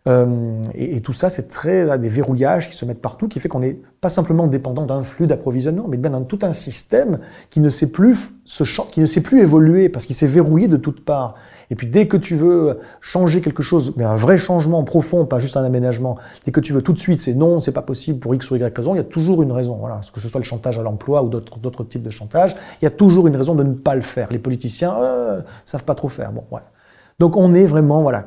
Euh, et, tout ça, c'est très des verrouillages qui se mettent partout, qui fait qu'on n'est pas simplement dépendant d'un flux d'approvisionnement, mais bien d'un tout un système qui ne sait plus se qui ne sait plus évoluer parce qu'il s'est verrouillé de toutes parts. Et puis dès que tu veux changer quelque chose, mais un vrai changement profond, pas juste un aménagement, dès que tu veux tout de suite, c'est non, c'est pas possible pour X ou Y raison, il y a toujours une raison. Voilà, que ce soit le chantage à l'emploi ou d'autres types de chantage, il y a toujours une raison de ne pas le faire. Les politiciens euh, savent pas trop faire. Bon, ouais. Donc on est vraiment voilà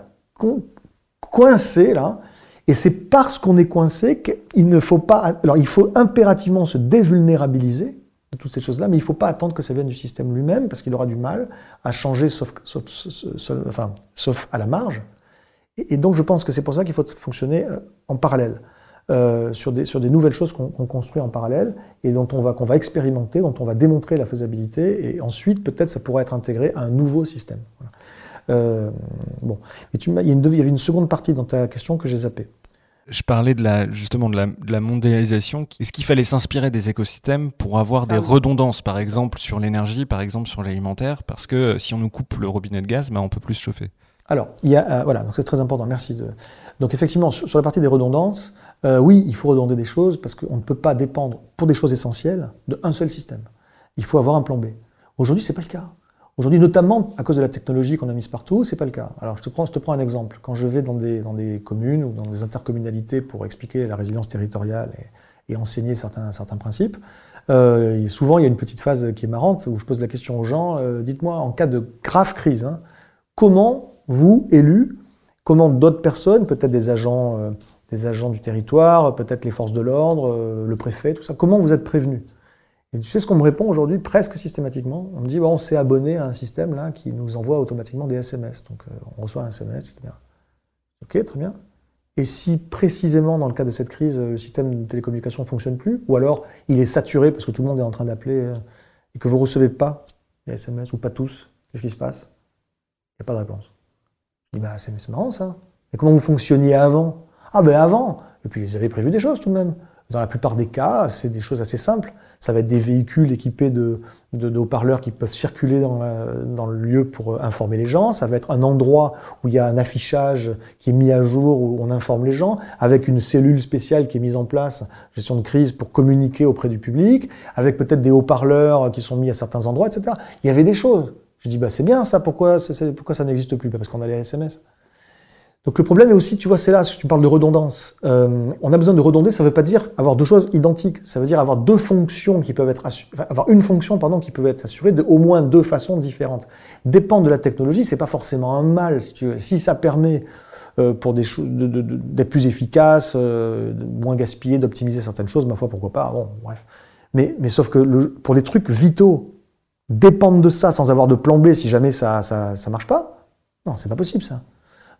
coincé là. Et c'est parce qu'on est coincé qu'il ne faut pas. Alors, il faut impérativement se dévulnérabiliser de toutes ces choses-là, mais il ne faut pas attendre que ça vienne du système lui-même, parce qu'il aura du mal à changer, sauf, à la marge. Et, donc, je pense que c'est pour ça qu'il faut fonctionner euh, en parallèle. Euh, sur, des, sur des nouvelles choses qu'on construit en parallèle et dont on va qu'on va expérimenter, dont on va démontrer la faisabilité et ensuite peut-être ça pourra être intégré à un nouveau système. Euh, bon, et tu il, y il y avait une seconde partie dans ta question que j'ai zappée. Je parlais de la, justement de la, de la mondialisation. Est-ce qu'il fallait s'inspirer des écosystèmes pour avoir des ah redondances, par exemple sur l'énergie, par exemple sur l'alimentaire? Parce que si on nous coupe le robinet de gaz, bah, on peut plus se chauffer. Alors, il y a, euh, voilà, donc c'est très important, merci. De... Donc effectivement, sur, la partie des redondances, euh, oui, il faut redonder des choses parce qu'on ne peut pas dépendre, pour des choses essentielles, d'un seul système. Il faut avoir un plan B. Aujourd'hui, c'est pas le cas. Aujourd'hui, notamment à cause de la technologie qu'on a mise partout, c'est pas le cas. Alors, je te prends, je te prends un exemple. Quand je vais dans des, dans des communes ou dans des intercommunalités pour expliquer la résilience territoriale et, enseigner certains, certains principes, euh, souvent il y a une petite phase qui est marrante où je pose la question aux gens euh, dites-moi, en cas de grave crise, hein, comment vous, élus, comment d'autres personnes, peut-être des agents, euh, des agents du territoire, peut-être les forces de l'ordre, le préfet, tout ça, comment vous êtes prévenus? Et tu sais ce qu'on me répond aujourd'hui presque systématiquement? On me dit bon, on s'est abonné à un système là qui nous envoie automatiquement des SMS. Donc euh, on reçoit un SMS, etc. Ok, très bien. Et si précisément dans le cas de cette crise, le système de télécommunication ne fonctionne plus, ou alors il est saturé parce que tout le monde est en train d'appeler euh, et que vous ne recevez pas les SMS, ou pas tous, qu'est-ce qui se passe? Il n'y a pas de réponse. Je dis bah, c'est marrant ça. Et comment vous fonctionniez avant? Ah ben avant Et puis ils avaient prévu des choses tout de même. Dans la plupart des cas, c'est des choses assez simples. Ça va être des véhicules équipés de, haut-parleurs qui peuvent circuler dans, le lieu pour euh, informer les gens. Ça va être un endroit où il y a un affichage qui est mis à jour, où on informe les gens, avec une cellule spéciale qui est mise en place, gestion de crise, pour communiquer auprès du public, avec peut-être des haut-parleurs qui sont mis à certains endroits, etc. Il y avait des choses. Je dis, bah, c'est bien ça, pourquoi, pourquoi ça n'existe plus? Parce qu'on a les SMS. Donc le problème est aussi, tu vois, c'est là, si tu parles de redondance. Euh, on a besoin de redonder, ça ne veut pas dire avoir deux choses identiques. Ça veut dire avoir deux fonctions qui peuvent être assurées, avoir une fonction, pardon, qui peut être assurée de au moins deux façons différentes. Dépendre de la technologie, c'est pas forcément un mal, si tu veux. Si ça permet euh, pour des d'être plus efficace, euh, moins gaspiller, d'optimiser certaines choses, ma foi, pourquoi pas. Bon, bref. Mais, mais sauf que pour les trucs vitaux, dépendre de ça sans avoir de plan B si jamais ça, ça, ça marche pas, non, c'est pas possible ça.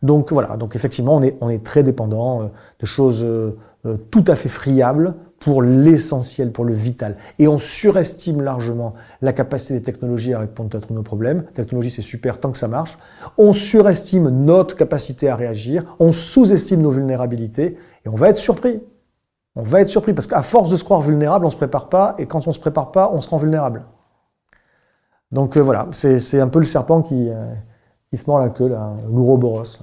Donc voilà, donc effectivement, on est, très dépendant euh, de choses euh, euh, tout à fait friables pour l'essentiel, pour le vital. Et on surestime largement la capacité des technologies à répondre à tous nos problèmes. La technologie, c'est super tant que ça marche. On surestime notre capacité à réagir. On sous-estime nos vulnérabilités. Et on va être surpris. On va être surpris parce qu'à force de se croire vulnérable, on se prépare pas. Et quand on se prépare pas, on se rend vulnérable. Donc voilà, c'est un peu le serpent qui, il se mord la queue, là, l'ouroboros.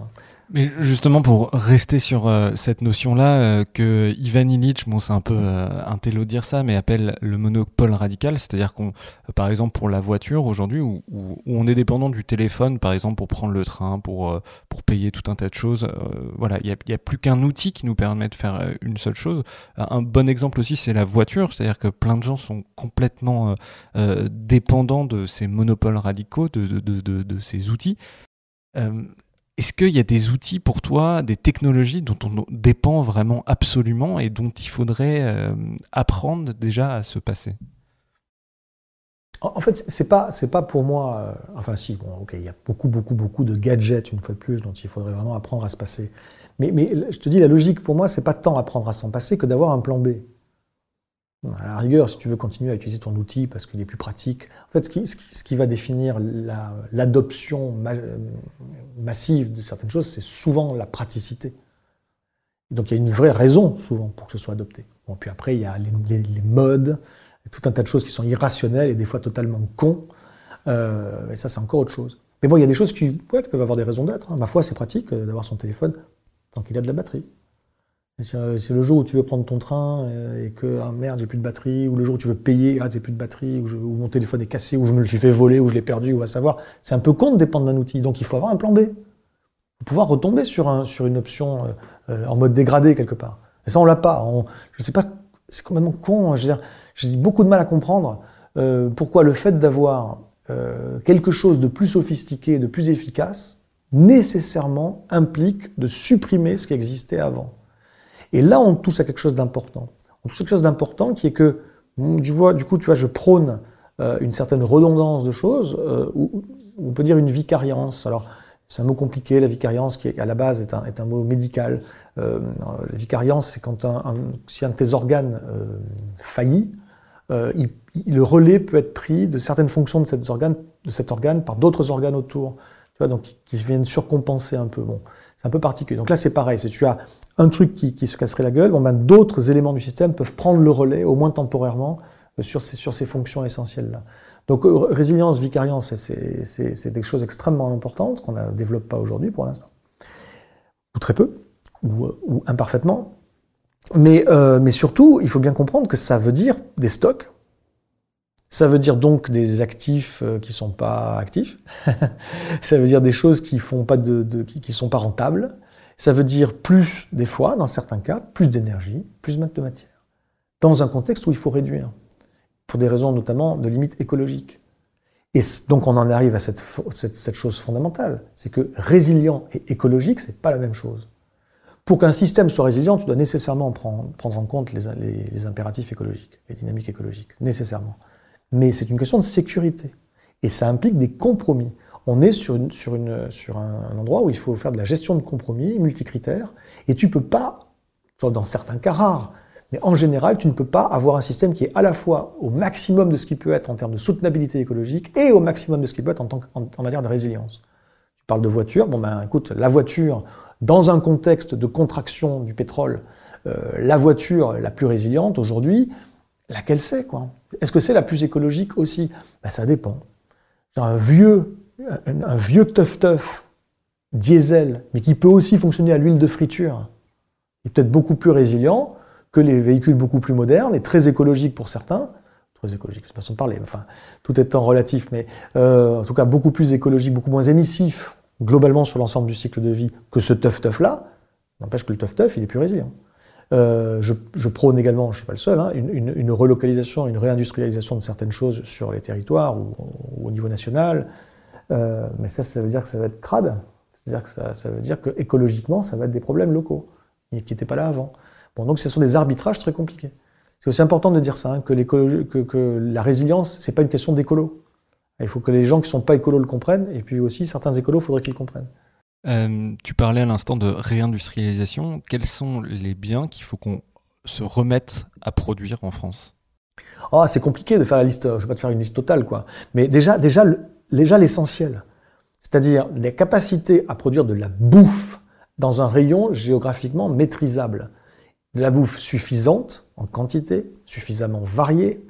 Mais justement, pour rester sur euh, cette notion-là, euh, que Ivan Illich, bon, c'est un peu euh, un télo de dire ça, mais appelle le monopole radical, c'est-à-dire qu'on, par exemple, pour la voiture aujourd'hui, où, où, on est dépendant du téléphone, par exemple, pour prendre le train, pour, pour payer tout un tas de choses, voilà, il n'y a, a, plus qu'un outil qui nous permet de faire une seule chose. Un bon exemple aussi, c'est la voiture, c'est-à-dire que plein de gens sont complètement dépendants de ces monopoles radicaux, de, de, de, de ces outils. Est-ce qu'il y a des outils pour toi, des technologies dont on dépend vraiment absolument et dont il faudrait euh, apprendre déjà à se passer? En fait, c'est pas c'est pas pour moi. Euh, enfin, si, bon, ok, il y a beaucoup beaucoup beaucoup de gadgets une fois de plus dont il faudrait vraiment apprendre à se passer. Mais, je te dis, la logique pour moi, c'est pas tant apprendre à s'en passer que d'avoir un plan B. À la rigueur, si tu veux continuer à utiliser ton outil parce qu'il est plus pratique, en fait, ce qui, va définir l'adoption massive de certaines choses, c'est souvent la praticité. Donc il y a une vraie raison souvent pour que ce soit adopté. Bon, puis après, il y a les, modes, tout un tas de choses qui sont irrationnelles et des fois totalement cons. Euh, et ça, c'est encore autre chose. Mais bon, il y a des choses qui, peuvent avoir des raisons d'être. Hein. Ma foi, c'est pratique euh, d'avoir son téléphone tant qu'il a de la batterie. Euh, c'est le jour où tu veux prendre ton train euh, et que ah merde j'ai plus de batterie, ou le jour où tu veux payer, ah j'ai plus de batterie, ou, mon téléphone est cassé, ou je me le suis fait voler, ou je l'ai perdu, ou va savoir. C'est un peu con de dépendre d'un outil, donc il faut avoir un plan B. Pour pouvoir retomber sur, un, sur une option euh, en mode dégradé quelque part. Et ça on l'a pas. Je sais pas, c'est complètement con. Hein. J'ai beaucoup de mal à comprendre pourquoi le fait d'avoir quelque chose de plus sophistiqué, de plus efficace, nécessairement implique de supprimer ce qui existait avant. Et là, on touche à quelque chose d'important. On touche à quelque chose d'important qui est que, du coup, tu vois, je prône euh, une certaine redondance de choses, euh, ou on peut dire une vicariance. Alors, c'est un mot compliqué, la vicariance, qui à la base est un, est un mot médical. Euh, la vicariance, c'est quand un, si un de tes organes faillit, il, le relais peut être pris de certaines fonctions de cet organe, de cet organe par d'autres organes autour. Donc qui viennent surcompenser un peu. C'est un peu particulier. Donc là, c'est pareil. Si tu as un truc qui, se casserait la gueule, bon ben, d'autres éléments du système peuvent prendre le relais, au moins temporairement, euh, sur ces, fonctions essentielles-là. Donc euh, résilience, vicariance, c'est des choses extrêmement importantes qu'on ne développe pas aujourd'hui pour l'instant, ou très peu, ou, ou imparfaitement. Euh, mais surtout, il faut bien comprendre que ça veut dire des stocks, ça veut dire donc des actifs qui sont pas actifs. ça veut dire des choses qui font pas de, qui, sont pas rentables. Ça veut dire plus, des fois, dans certains cas, plus d'énergie, plus de matière. Dans un contexte où il faut réduire, pour des raisons notamment de limites écologiques. Et donc on en arrive à cette, cette, chose fondamentale, c'est que résilient et écologique, c'est pas la même chose. Pour qu'un système soit résilient, tu dois nécessairement prendre, prendre en compte les, les, les impératifs écologiques, les dynamiques écologiques, nécessairement. Mais c'est une question de sécurité. Et ça implique des compromis on est sur, un, endroit où il faut faire de la gestion de compromis multicritères, et tu peux pas, dans certains cas rares, mais en général, tu ne peux pas avoir un système qui est à la fois au maximum de ce qui peut être en termes de soutenabilité écologique et au maximum de ce qui peut être en, en, matière de résilience. Tu parles de voiture, bon ben écoute, la voiture, dans un contexte de contraction du pétrole, euh, la voiture la plus résiliente aujourd'hui, laquelle c'est quoi? Est-ce que c'est la plus écologique aussi? Ben, Ça dépend. Un vieux un, vieux teuf-teuf diesel, mais qui peut aussi fonctionner à l'huile de friture, est peut-être beaucoup plus résilient que les véhicules beaucoup plus modernes et très écologiques pour certains. Très écologiques, c'est façon de parler, enfin, tout étant relatif, mais euh, en tout cas beaucoup plus écologique, beaucoup moins émissif globalement sur l'ensemble du cycle de vie que ce teuf-teuf-là. N'empêche que le teuf-teuf, il est plus résilient. Euh, je, prône également, je ne suis pas le seul, hein, une, relocalisation, une réindustrialisation de certaines choses sur les territoires ou au niveau national, euh, mais ça, ça veut dire que ça va être crade. C'est-à-dire ça, veut dire que écologiquement, ça va être des problèmes locaux, qui n'étaient pas là avant. Donc ce sont des arbitrages très compliqués. C'est aussi important de dire ça, hein, que, la résilience, c'est pas une question d'écolo. Il faut que les gens qui sont pas écolos le comprennent, et puis aussi certains écolos, il faudrait qu'ils comprennent. Euh, tu parlais à l'instant de réindustrialisation. Quels sont les biens qu'il faut qu'on se remette à produire en France? Oh, c'est compliqué de faire la liste. Je vais pas te faire une liste totale, quoi. Mais déjà, déjà, déjà l'essentiel, c'est-à-dire les capacités à produire de la bouffe dans un rayon géographiquement maîtrisable. De la bouffe suffisante en quantité, suffisamment variée,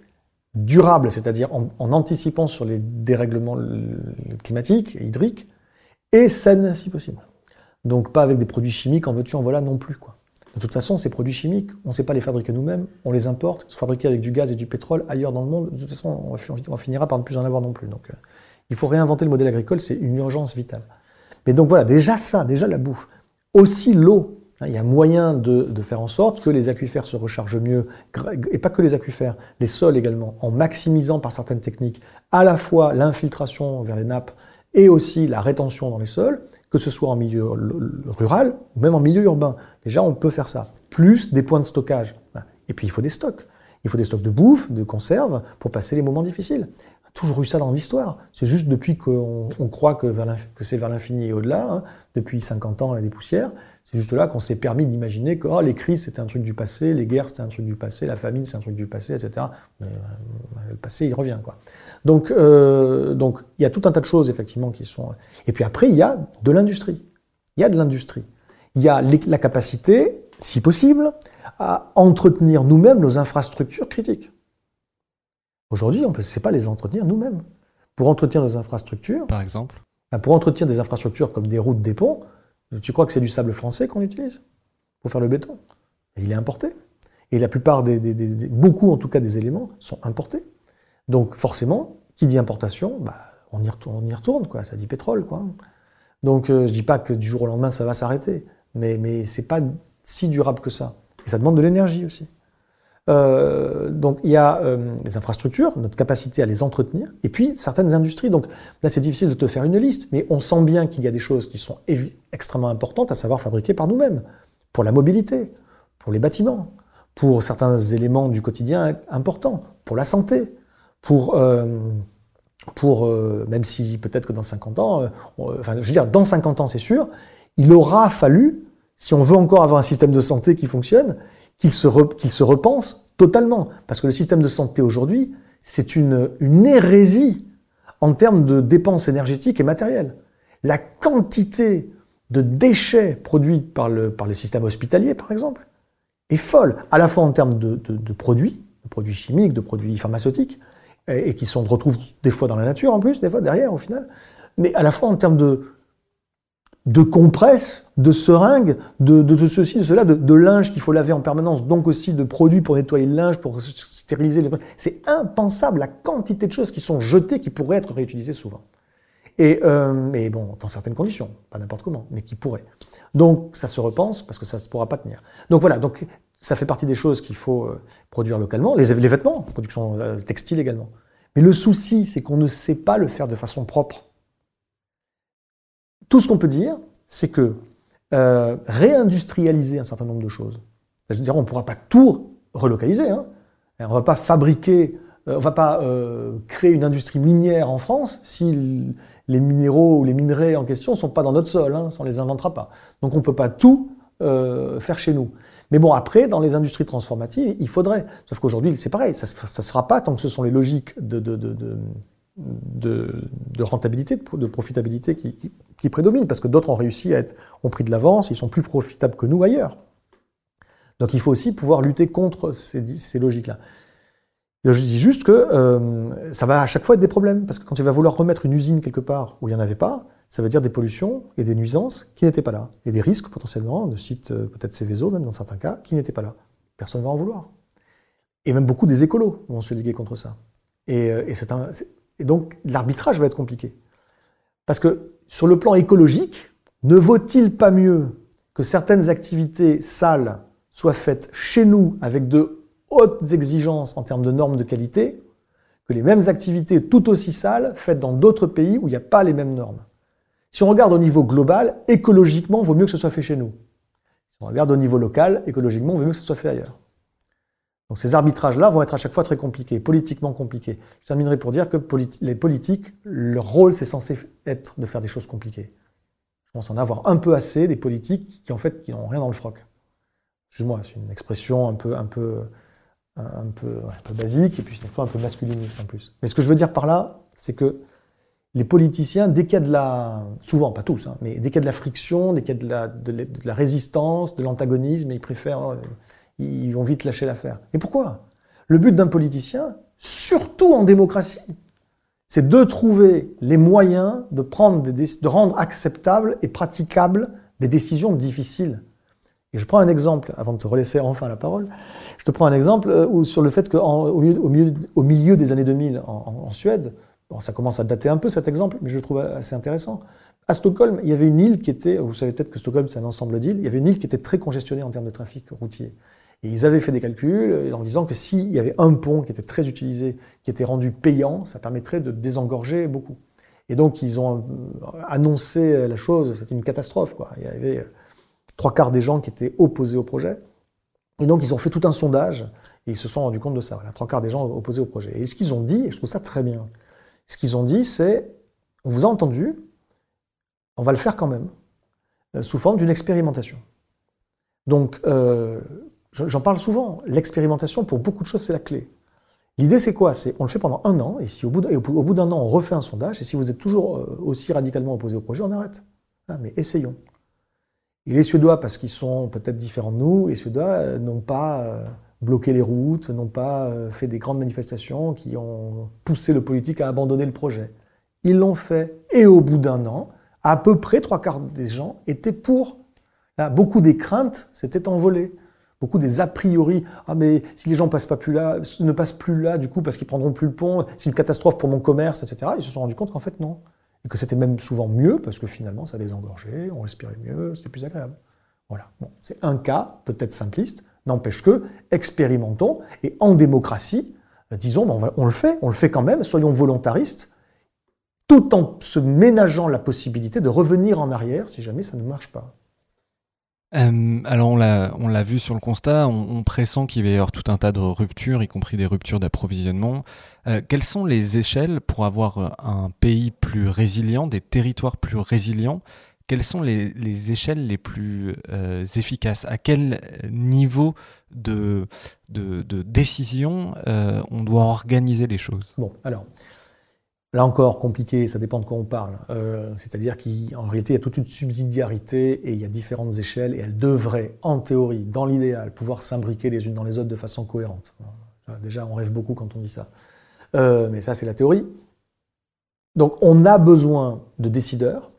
durable, c'est-à-dire en, anticipant sur les dérèglements climatiques et hydriques, et saine si possible. Donc pas avec des produits chimiques, en veux-tu, en voilà non plus. Quoi. De toute façon, ces produits chimiques, on ne sait pas les fabriquer nous-mêmes, on les importe, ils sont fabriqués avec du gaz et du pétrole ailleurs dans le monde. De toute façon, on, finira par ne plus en avoir non plus. Donc euh, il faut réinventer le modèle agricole, c'est une urgence vitale. Mais donc voilà, déjà ça, déjà la bouffe. Aussi l'eau. Hein, il y a moyen de, faire en sorte que les aquifères se rechargent mieux, et pas que les aquifères, les sols également, en maximisant par certaines techniques à la fois l'infiltration vers les nappes et aussi la rétention dans les sols, que ce soit en milieu rural ou même en milieu urbain. Déjà, on peut faire ça. Plus des points de stockage. Et puis, il faut des stocks. Il faut des stocks de bouffe, de conserve, pour passer les moments difficiles. Toujours eu ça dans l'histoire. C'est juste depuis qu'on croit que, c'est vers l'infini et au-delà, hein, depuis 50 ans, a des poussières. C'est juste là qu'on s'est permis d'imaginer que oh, les crises, c'était un truc du passé, les guerres, c'était un truc du passé, la famine, c'est un truc du passé, etc. Euh, le passé, il revient. quoi. Donc, euh, donc, il y a tout un tas de choses, effectivement, qui sont... Et puis après, il y a de l'industrie. Il y a de l'industrie. Il y a la capacité, si possible, à entretenir nous-mêmes nos infrastructures critiques. Aujourd'hui, on ne sait pas les entretenir nous-mêmes. Pour entretenir nos infrastructures... Par exemple ben, Pour entretenir des infrastructures comme des routes, des ponts, tu crois que c'est du sable français qu'on utilise pour faire le béton? Il est importé. Et la plupart des, beaucoup en tout cas des éléments sont importés. Donc forcément, qui dit importation, bah, on, y retourne, on y retourne, quoi. ça dit pétrole. Quoi. Donc euh, je ne dis pas que du jour au lendemain ça va s'arrêter, mais, mais ce n'est pas si durable que ça. Et ça demande de l'énergie aussi. Euh, donc il y a euh, les infrastructures, notre capacité à les entretenir, et puis certaines industries. Donc là c'est difficile de te faire une liste, mais on sent bien qu'il y a des choses qui sont extrêmement importantes à savoir fabriquer par nous-mêmes, pour la mobilité, pour les bâtiments, pour certains éléments du quotidien importants, pour la santé, pour, euh, pour même si peut-être que dans 50 ans, enfin je veux dire dans 50 ans c'est sûr, il aura fallu, si on veut encore avoir un système de santé qui fonctionne, qu'il se, se repense totalement. Parce que le système de santé aujourd'hui, c'est une, hérésie en termes de dépenses énergétiques et matérielles. La quantité de déchets produits par le, système hospitalier, par exemple, est folle, à la fois en termes de, produits, de produits chimiques, de produits pharmaceutiques, et, et qui sont retrouvent des fois dans la nature en plus, des fois derrière au final, mais à la fois en termes de, de compresses, de seringues, de, de, ceci, de cela, de, linge qu'il faut laver en permanence, donc aussi de produits pour nettoyer le linge, pour stériliser les... C'est impensable la quantité de choses qui sont jetées, qui pourraient être réutilisées souvent. Et, euh, bon, dans certaines conditions, pas n'importe comment, mais qui pourraient. Donc ça se repense parce que ça ne pourra pas tenir. Donc voilà, donc ça fait partie des choses qu'il faut euh, produire localement, les, vêtements, production euh, textile également. Mais le souci, c'est qu'on ne sait pas le faire de façon propre. Tout ce qu'on peut dire, c'est que euh, réindustrialiser un certain nombre de choses, c'est-à-dire on ne pourra pas tout relocaliser, hein. on ne va pas fabriquer, euh, on va pas euh, créer une industrie minière en France si les minéraux ou les minerais en question ne sont pas dans notre sol, hein, on les inventera pas. Donc on ne peut pas tout faire chez nous. Mais bon, après, dans les industries transformatives, il faudrait. Sauf qu'aujourd'hui, c'est pareil, ça ne se fera pas tant que ce sont les logiques de, rentabilité, de profitabilité qui, prédominent, parce que d'autres ont réussi à être, ont pris de l'avance, ils sont plus profitables que nous ailleurs. Donc il faut aussi pouvoir lutter contre ces, logiques-là. Je dis juste que euh, ça va à chaque fois être des problèmes, parce que quand tu vas vouloir remettre une usine quelque part où il n'y en avait pas, ça veut dire des pollutions et des nuisances qui n'étaient pas là, et des risques potentiellement de sites euh, peut-être Céveso, même dans certains cas, qui n'étaient pas là. Personne ne va en vouloir. Et même beaucoup des écolos vont se liguer contre ça. Et, euh, et c'est un, et donc l'arbitrage va être compliqué. Parce que sur le plan écologique, ne vaut-il pas mieux que certaines activités sales soient faites chez nous avec de hautes exigences en termes de normes de qualité que les mêmes activités tout aussi sales faites dans d'autres pays où il n'y a pas les mêmes normes? Si on regarde au niveau global, écologiquement, il vaut mieux que ce soit fait chez nous. Si on regarde au niveau local, écologiquement, il vaut mieux que ce soit fait ailleurs. Donc ces arbitrages-là vont être à chaque fois très compliqués, politiquement compliqués. Je terminerai pour dire que les politiques, leur rôle, c'est censé être de faire des choses compliquées. Je pense en avoir un peu assez des politiques qui, en fait, qui n'ont rien dans le froc. Excuse-moi, c'est une expression un peu, un peu, un peu, basique et puis un peu masculiniste en plus. Mais ce que je veux dire par là, c'est que les politiciens, dès qu'il y a de la, souvent, pas tous, hein, mais dès qu'il de la friction, dès qu'il y a de la, de la résistance, de l'antagonisme, ils préfèrent euh, ils vont vite lâcher l'affaire. Et pourquoi? Le but d'un politicien, surtout en démocratie, C'est de trouver les moyens de, prendre de rendre acceptables et praticables des décisions difficiles. Et je prends un exemple, avant de te relaisser enfin la parole, je te prends un exemple euh, sur le fait qu'au milieu, des années 2000 en, Suède, ça commence à dater un peu cet exemple, mais je le trouve assez intéressant, à Stockholm, il y avait une île qui était, vous savez peut-être que Stockholm c'est un ensemble d'îles, il y avait une île qui était très congestionnée en termes de trafic routier. Et ils avaient fait des calculs en disant que s'il y avait un pont qui était très utilisé, qui était rendu payant, ça permettrait de désengorger beaucoup. Et donc ils ont euh, annoncé la chose, c'était une catastrophe. Il y avait trois quarts des gens qui étaient opposés au projet. Et donc ils ont fait tout un sondage et ils se sont rendus compte de ça. Trois quarts des gens opposés au projet. Et ce qu'ils ont dit, et je trouve ça très bien, ce qu'ils ont dit, c'est on vous a entendu, on va le faire quand même, euh, sous forme d'une expérimentation. Donc, euh, j'en parle souvent, l'expérimentation, pour beaucoup de choses, c'est la clé. L'idée, c'est quoi? C'est on le fait pendant un an, et si au bout d'un an, on refait un sondage, et si vous êtes toujours euh, aussi radicalement opposé au projet, on arrête. Ah, mais essayons. Et les Suédois, parce qu'ils sont peut-être différents de nous, les Suédois n'ont pas bloqué les routes, n'ont pas fait des grandes manifestations qui ont poussé le politique à abandonner le projet. Ils l'ont fait, et au bout d'un an, à peu près trois quarts des gens étaient pour. Beaucoup des craintes s'étaient envolées. Beaucoup des a priori, ah mais si les gens passent pas plus là, ne passent plus là, du coup parce qu'ils prendront plus le pont, c'est une catastrophe pour mon commerce, etc. Ils se sont rendus compte qu'en fait non, et que c'était même souvent mieux parce que finalement ça désengorgeait, on respirait mieux, c'était plus agréable. Voilà. Bon, c'est un cas peut-être simpliste, n'empêche que expérimentons et en démocratie, euh, disons, on, on le fait, on le fait quand même, soyons volontaristes tout en se ménageant la possibilité de revenir en arrière si jamais ça ne marche pas. Euh, alors on l'a vu sur le constat, on, pressent qu'il va y avoir tout un tas de ruptures, y compris des ruptures d'approvisionnement. Euh, quelles sont les échelles pour avoir euh, un pays plus résilient, des territoires plus résilients? Quelles sont les, échelles les plus efficaces? À quel niveau de, de, de décision on doit organiser les choses? Bon, alors Là encore, compliqué, ça dépend de quoi on parle. Euh, c'est-à-dire qu'en réalité, il y a toute une subsidiarité et il y a différentes échelles et elles devraient, en théorie, dans l'idéal, pouvoir s'imbriquer les unes dans les autres de façon cohérente. Déjà, on rêve beaucoup quand on dit ça. Euh, mais ça, c'est la théorie. Donc, on a besoin de décideurs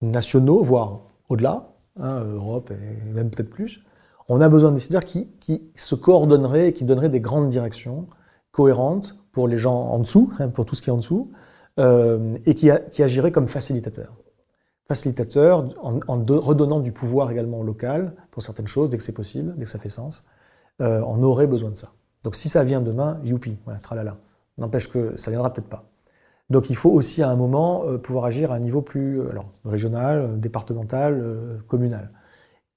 nationaux, voire au-delà, hein, Europe et même peut-être plus. On a besoin de décideurs qui, qui se coordonneraient et qui donneraient des grandes directions cohérentes pour les gens en dessous, hein, pour tout ce qui est en dessous, euh, et qui, agirait comme facilitateur. Facilitateur en, redonnant du pouvoir également au local pour certaines choses, dès que c'est possible, dès que ça fait sens. Euh, on aurait besoin de ça. Donc si ça vient demain, youpi, voilà, tralala. N'empêche que ça viendra peut-être pas. Donc il faut aussi à un moment euh, pouvoir agir à un niveau plus alors, régional, départemental, communal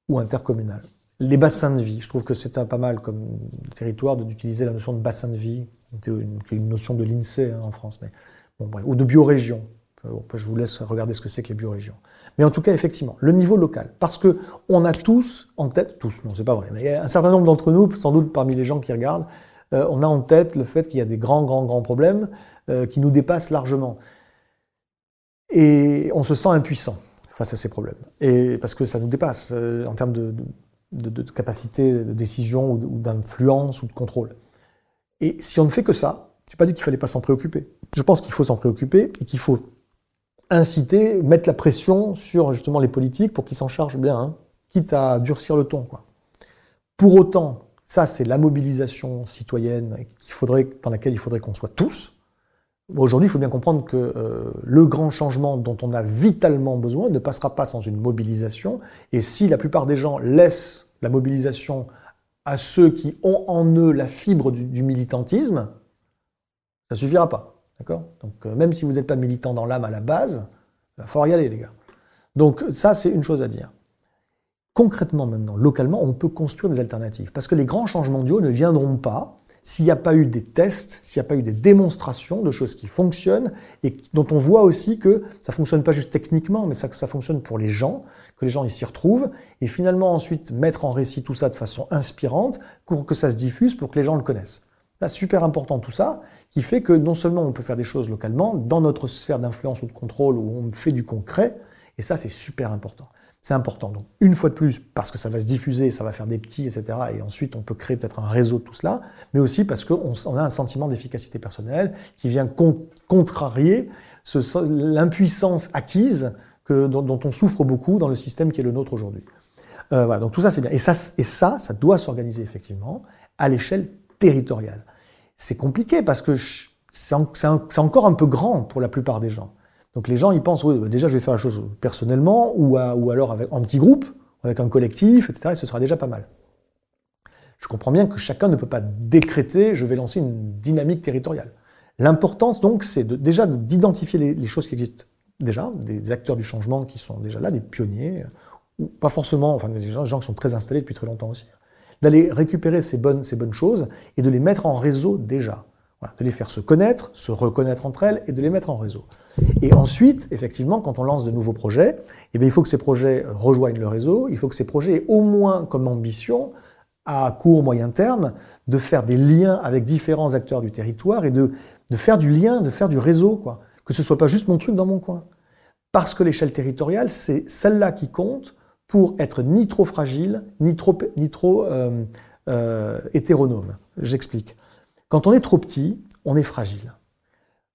ou intercommunal. Les bassins de vie, je trouve que c'est pas mal comme territoire d'utiliser la notion de bassin de vie une, notion de l'INSEE hein, en France, mais bon, bref, ou de biorégion. je vous laisse regarder ce que c'est que les biorégions. Mais en tout cas, effectivement, le niveau local, parce que on a tous en tête, tous, non, c'est pas vrai, mais un certain nombre d'entre nous, sans doute parmi les gens qui regardent, euh, on a en tête le fait qu'il y a des grands, grands, grands problèmes euh, qui nous dépassent largement. Et on se sent impuissant face à ces problèmes. Et parce que ça nous dépasse euh, en termes de, de, capacité de décision ou d'influence ou de contrôle. Et si on ne fait que ça, je n'ai pas dit qu'il fallait pas s'en préoccuper. Je pense qu'il faut s'en préoccuper et qu'il faut inciter, mettre la pression sur justement les politiques pour qu'ils s'en chargent bien, hein, quitte à durcir le ton. Pour autant, ça c'est la mobilisation citoyenne qu'il faudrait, dans laquelle il faudrait qu'on soit tous. Aujourd'hui, il faut bien comprendre que euh, le grand changement dont on a vitalement besoin ne passera pas sans une mobilisation. Et si la plupart des gens laissent la mobilisation à ceux qui ont en eux la fibre du, militantisme, ça suffira pas. D'accord? Donc, euh, même si vous n'êtes pas militant dans l'âme à la base, il va falloir y aller, les gars. Donc, ça, c'est une chose à dire. Concrètement, maintenant, localement, on peut construire des alternatives. Parce que les grands changements mondiaux ne viendront pas s'il n'y a pas eu des tests, s'il n'y a pas eu des démonstrations de choses qui fonctionnent et dont on voit aussi que ça fonctionne pas juste techniquement, mais ça, que ça fonctionne pour les gens, que les gens s'y retrouvent, et finalement ensuite mettre en récit tout ça de façon inspirante pour que ça se diffuse, pour que les gens le connaissent. C'est super important tout ça, qui fait que non seulement on peut faire des choses localement, dans notre sphère d'influence ou de contrôle où on fait du concret, Et ça, c'est super important. C'est important. Donc, une fois de plus, parce que ça va se diffuser, ça va faire des petits, etc. Et ensuite, on peut créer peut-être un réseau de tout cela, mais aussi parce qu'on on a un sentiment d'efficacité personnelle qui vient contrarier l'impuissance acquise dont, on souffre beaucoup dans le système qui est le nôtre aujourd'hui. Euh, voilà, donc tout ça, c'est bien. Et ça, ça doit s'organiser effectivement à l'échelle territoriale. C'est compliqué parce que c'est encore un peu grand pour la plupart des gens. Donc les gens, ils pensent, oui, bah, déjà, je vais faire la chose personnellement, ou, alors avec, en petit groupe, avec un collectif, etc., et ce sera déjà pas mal. Je comprends bien que chacun ne peut pas décréter, je vais lancer une dynamique territoriale. L'importance, donc, c'est déjà d'identifier les, choses qui existent déjà, des acteurs du changement qui sont déjà là, des pionniers, ou pas forcément, enfin, des gens, qui sont très installés depuis très longtemps aussi, d'aller récupérer ces bonnes choses et de les mettre en réseau déjà de les faire se connaître, se reconnaître entre elles et de les mettre en réseau. Et ensuite, effectivement, quand on lance de nouveaux projets, eh bien, il faut que ces projets rejoignent le réseau, il faut que ces projets aient au moins comme ambition, à court, moyen terme, de faire des liens avec différents acteurs du territoire et de, faire du lien, de faire du réseau, quoi. Que ce soit pas juste mon truc dans mon coin. Parce que l'échelle territoriale, c'est celle-là qui compte pour être ni trop fragile, ni trop, ni trop euh, euh, hétéronome. J'explique. Quand on est trop petit, on est fragile.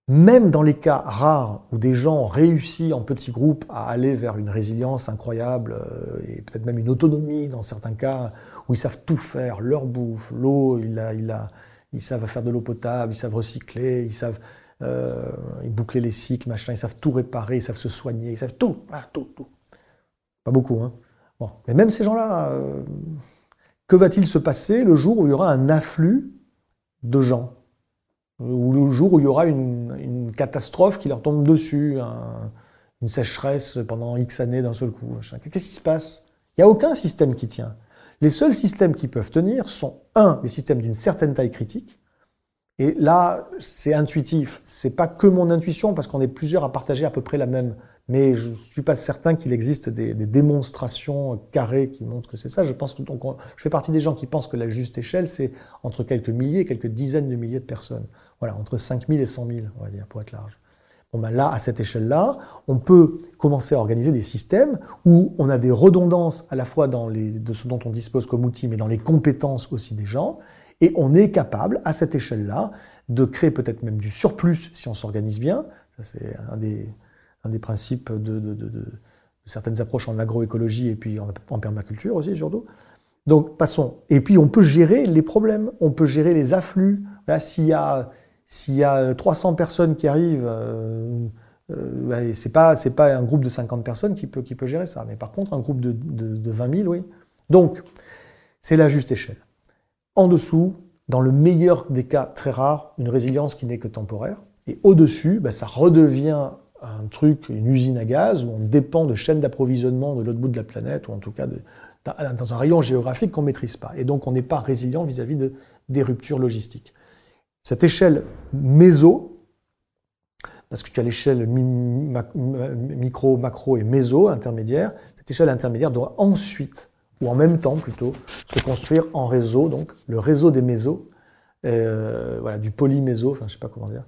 Même dans les cas rares où des gens ont réussi en petits groupes à aller vers une résilience incroyable euh, et peut-être même une autonomie dans certains cas, où ils savent tout faire, leur bouffe, l'eau, ils savent faire de l'eau potable, ils savent recycler, ils savent euh, boucler les cycles, machin, ils savent tout réparer, ils savent se soigner, ils savent tout, ah, tout, tout. Pas beaucoup, hein. Bon. Mais même ces gens-là, euh, que va-t-il se passer le jour où il y aura un afflux de gens. Ou le jour où il y aura une, catastrophe qui leur tombe dessus, une sécheresse pendant X années d'un seul coup. Qu'est-ce qui se passe? Il n'y a aucun système qui tient. Les seuls systèmes qui peuvent tenir sont, un, des systèmes d'une certaine taille critique, et là, c'est intuitif. C'est pas que mon intuition, parce qu'on est plusieurs à partager à peu près la même. Mais je ne suis pas certain qu'il existe des, démonstrations carrées qui montrent que c'est ça. Je pense que je fais partie des gens qui pensent que la juste échelle, c'est entre quelques milliers, quelques dizaines de milliers de personnes. Voilà, entre 5000 et 100 000, on va dire, pour être large. Bon ben là, à cette échelle-là, on peut commencer à organiser des systèmes où on a des redondances à la fois dans les, de ce dont on dispose comme outil, mais dans les compétences aussi des gens. Et on est capable, à cette échelle-là, de créer peut-être même du surplus si on s'organise bien. Ça, c'est un des, un des principes de, certaines approches en agroécologie et puis en, permaculture aussi, surtout. Donc, passons. Et puis, on peut gérer les problèmes, on peut gérer les afflux. Là, s'il y a, s'il y a 300 personnes qui arrivent, euh, euh, c'est pas, c'est pas un groupe de 50 personnes qui peut, qui peut gérer ça. Mais par contre, un groupe de, de 20 000, oui. Donc, c'est la juste échelle. En dessous, dans le meilleur des cas très rares, une résilience qui n'est que temporaire. Et au-dessus, bah, ça redevient un truc, une usine à gaz, où on dépend de chaînes d'approvisionnement de l'autre bout de la planète, ou en tout cas dans un rayon géographique qu'on ne maîtrise pas. Et donc on n'est pas résilient vis-à-vis de, des ruptures logistiques. Cette échelle méso, parce que tu as l'échelle micro, macro et méso, intermédiaire, cette échelle intermédiaire doit ensuite ou en même temps plutôt, se construire en réseau, donc le réseau des mésos, euh, voilà, du polyméso, enfin je sais pas comment dire.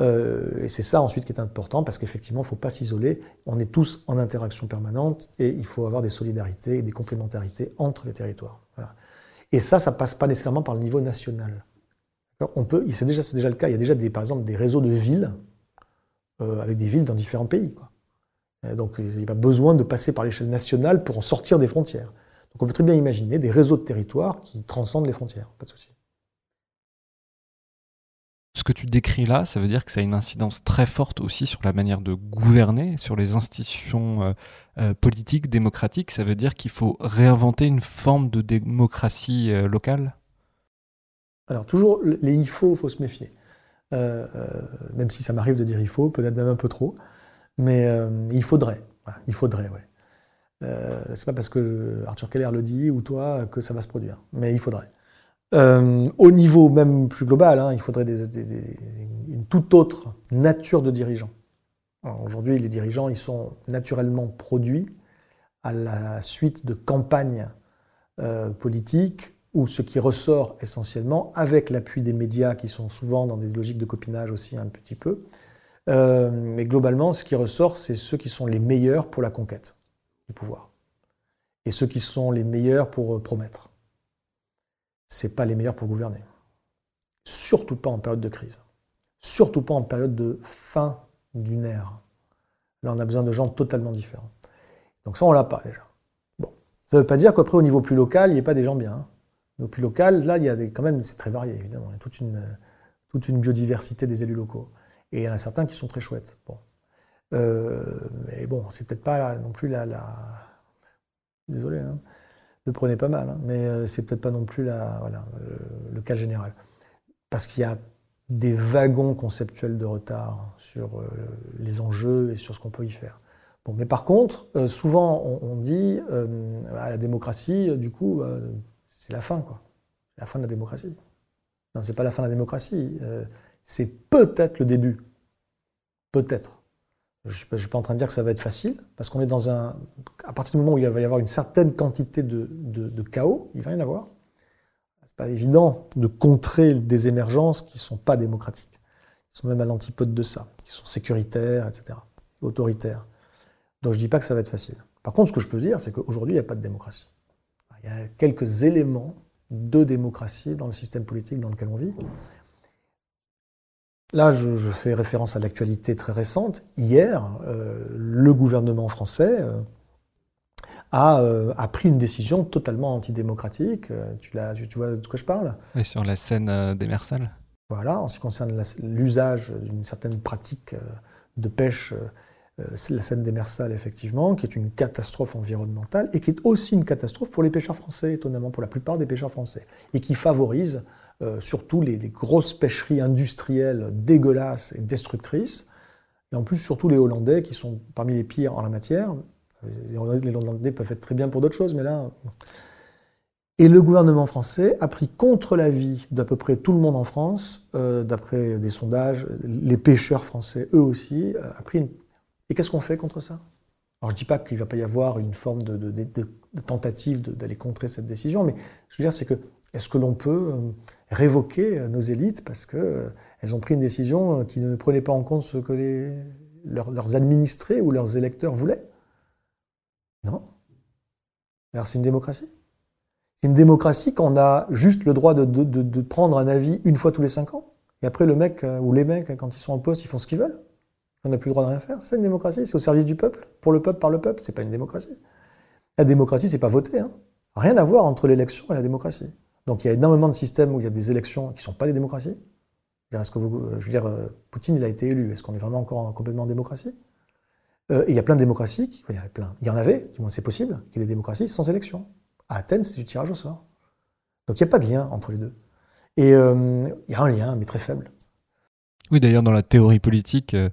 Euh, et c'est ça ensuite qui est important parce qu'effectivement, il ne faut pas s'isoler. On est tous en interaction permanente et il faut avoir des solidarités et des complémentarités entre les territoires. Et ça, ça passe pas nécessairement par le niveau national. On peut, c'est déjà, déjà le cas. Il y a déjà des, par exemple des réseaux de villes euh, avec des villes dans différents pays. Quoi. Donc il n'y a pas besoin de passer par l'échelle nationale pour en sortir des frontières. Donc on peut très bien imaginer des réseaux de territoires qui transcendent les frontières, pas de souci. Ce que tu décris là, ça veut dire que ça a une incidence très forte aussi sur la manière de gouverner, sur les institutions euh, euh, politiques, démocratiques. Ça veut dire qu'il faut réinventer une forme de démocratie euh, locale? Alors toujours, les il faut, faut se méfier. même si ça m'arrive de dire il faut, peut-être même un peu trop. Mais il faudrait. il faudrait, ouais. C'est pas parce que Arthur Keller le dit ou toi que ça va se produire, mais il faudrait. Euh, au niveau même plus global, hein, il faudrait une toute autre nature de dirigeants. Aujourd'hui, les dirigeants, ils sont naturellement produits à la suite de campagnes euh, politiques où ce qui ressort essentiellement, avec l'appui des médias qui sont souvent dans des logiques de copinage aussi un petit peu, mais globalement, ce qui ressort, c'est ceux qui sont les meilleurs pour la conquête du pouvoir. Et ceux qui sont les meilleurs pour promettre. Ce pas les meilleurs pour gouverner. Surtout pas en période de crise. Surtout pas en période de fin d'une ère. Là, on a besoin de gens totalement différents. Donc ça, on l'a pas déjà. Bon. Ça ne veut pas dire qu'après, au niveau plus local, il n'y ait pas des gens bien. Hein. Au plus local, là, il y a des, quand même, c'est très varié, évidemment. Il y a toute une, toute une biodiversité des élus locaux. Et il y en a certains qui sont très chouettes. Bon. Euh, mais bon, c'est peut-être pas non plus la... la... Désolé, hein. Le prenez pas mal, hein. mais euh, c'est peut-être pas non plus voilà, le cas général. Parce qu'il y a des wagons conceptuels de retard sur euh, les enjeux et sur ce qu'on peut y faire. Mais par contre, euh, souvent on, dit la démocratie, du coup, c'est la fin, quoi. La fin de la démocratie. Non, c'est pas la fin de la démocratie. c'est peut-être le début. Peut-être. Je ne suis pas en train de dire que ça va être facile, parce qu'on est dans un. À partir du moment où il va y avoir une certaine quantité de, chaos, il va y en avoir, c'est pas évident de contrer des émergences qui ne sont pas démocratiques, qui sont même à l'antipode de ça, qui sont sécuritaires, etc., autoritaires. Donc je ne dis pas que ça va être facile. Par contre, ce que je peux dire, c'est qu'aujourd'hui, il n'y a pas de démocratie. Il y a quelques éléments de démocratie dans le système politique dans lequel on vit. Là, je, fais référence à l'actualité très récente. Hier, euh, le gouvernement français, euh, euh, a, pris une décision totalement antidémocratique. Tu, tu, vois de quoi je parle? Sur la scène des Mersales. Voilà, en ce qui concerne l'usage d'une certaine pratique de pêche, la scène des Mersales, effectivement, qui est une catastrophe environnementale et qui est aussi une catastrophe pour les pêcheurs français, étonnamment, pour la plupart des pêcheurs français, et qui favorise surtout les, grosses pêcheries industrielles dégueulasses et destructrices, et en plus surtout les Hollandais, qui sont parmi les pires en la matière, les Hollandais peuvent être très bien pour d'autres choses, mais là. Et le gouvernement français a pris contre l'avis d'à peu près tout le monde en France, euh, d'après des sondages, les pêcheurs français, eux aussi, euh, a pris. Et qu'est-ce qu'on fait contre ça? Alors je ne dis pas qu'il ne va pas y avoir une forme de, tentative d'aller contrer cette décision, mais je veux dire, c'est que est-ce que l'on peut euh, révoquer nos élites parce qu'elles ont pris une décision qui ne prenait pas en compte ce que leurs administrés ou leurs électeurs voulaient non. Alors c'est une démocratie. C'est une démocratie quand on a juste le droit de, prendre un avis une fois tous les cinq ans. Et après, le mec euh, ou les mecs, quand ils sont en poste, ils font ce qu'ils veulent. On n'a plus le droit de rien faire. C'est une démocratie. C'est au service du peuple. Pour le peuple, par le peuple. C'est pas une démocratie. La démocratie, c'est pas voter. Hein. Rien à voir entre l'élection et la démocratie. Donc il y a énormément de systèmes où il y a des élections qui ne sont pas des démocraties. Est-ce que je veux dire, euh, Poutine, il a été élu. Est-ce qu'on est vraiment encore complètement en démocratie? Euh, il y a plein de démocraties, il y, plein, il y en avait, du moins c'est possible, qu'il y ait des démocraties sans élection. À Athènes, c'est du tirage au sort. Donc il n'y a pas de lien entre les deux. Et euh, il y a un lien, mais très faible. Oui, d'ailleurs, dans la théorie politique, euh,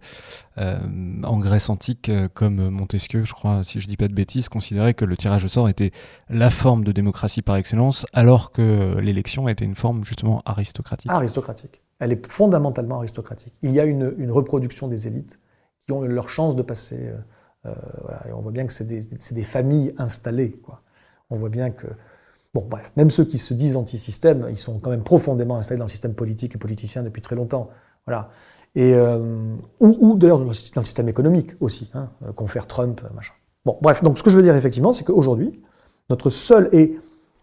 en Grèce antique, comme Montesquieu, je crois, si je ne dis pas de bêtises, considérait que le tirage au sort était la forme de démocratie par excellence, alors que l'élection était une forme justement aristocratique. Aristocratique. Elle est fondamentalement aristocratique. Il y a une reproduction des élites qui ont leur chance de passer. Euh, euh, voilà. Et on voit bien que c'est des, familles installées. On voit bien que. Bon, bref, même ceux qui se disent anti-système, ils sont quand même profondément installés dans le système politique et politicien depuis très longtemps. Voilà. Et, euh, ou, d'ailleurs dans, le système économique aussi, hein, confère Trump, machin. Bon, bref, donc ce que je veux dire effectivement, c'est qu'aujourd'hui, notre seul. Et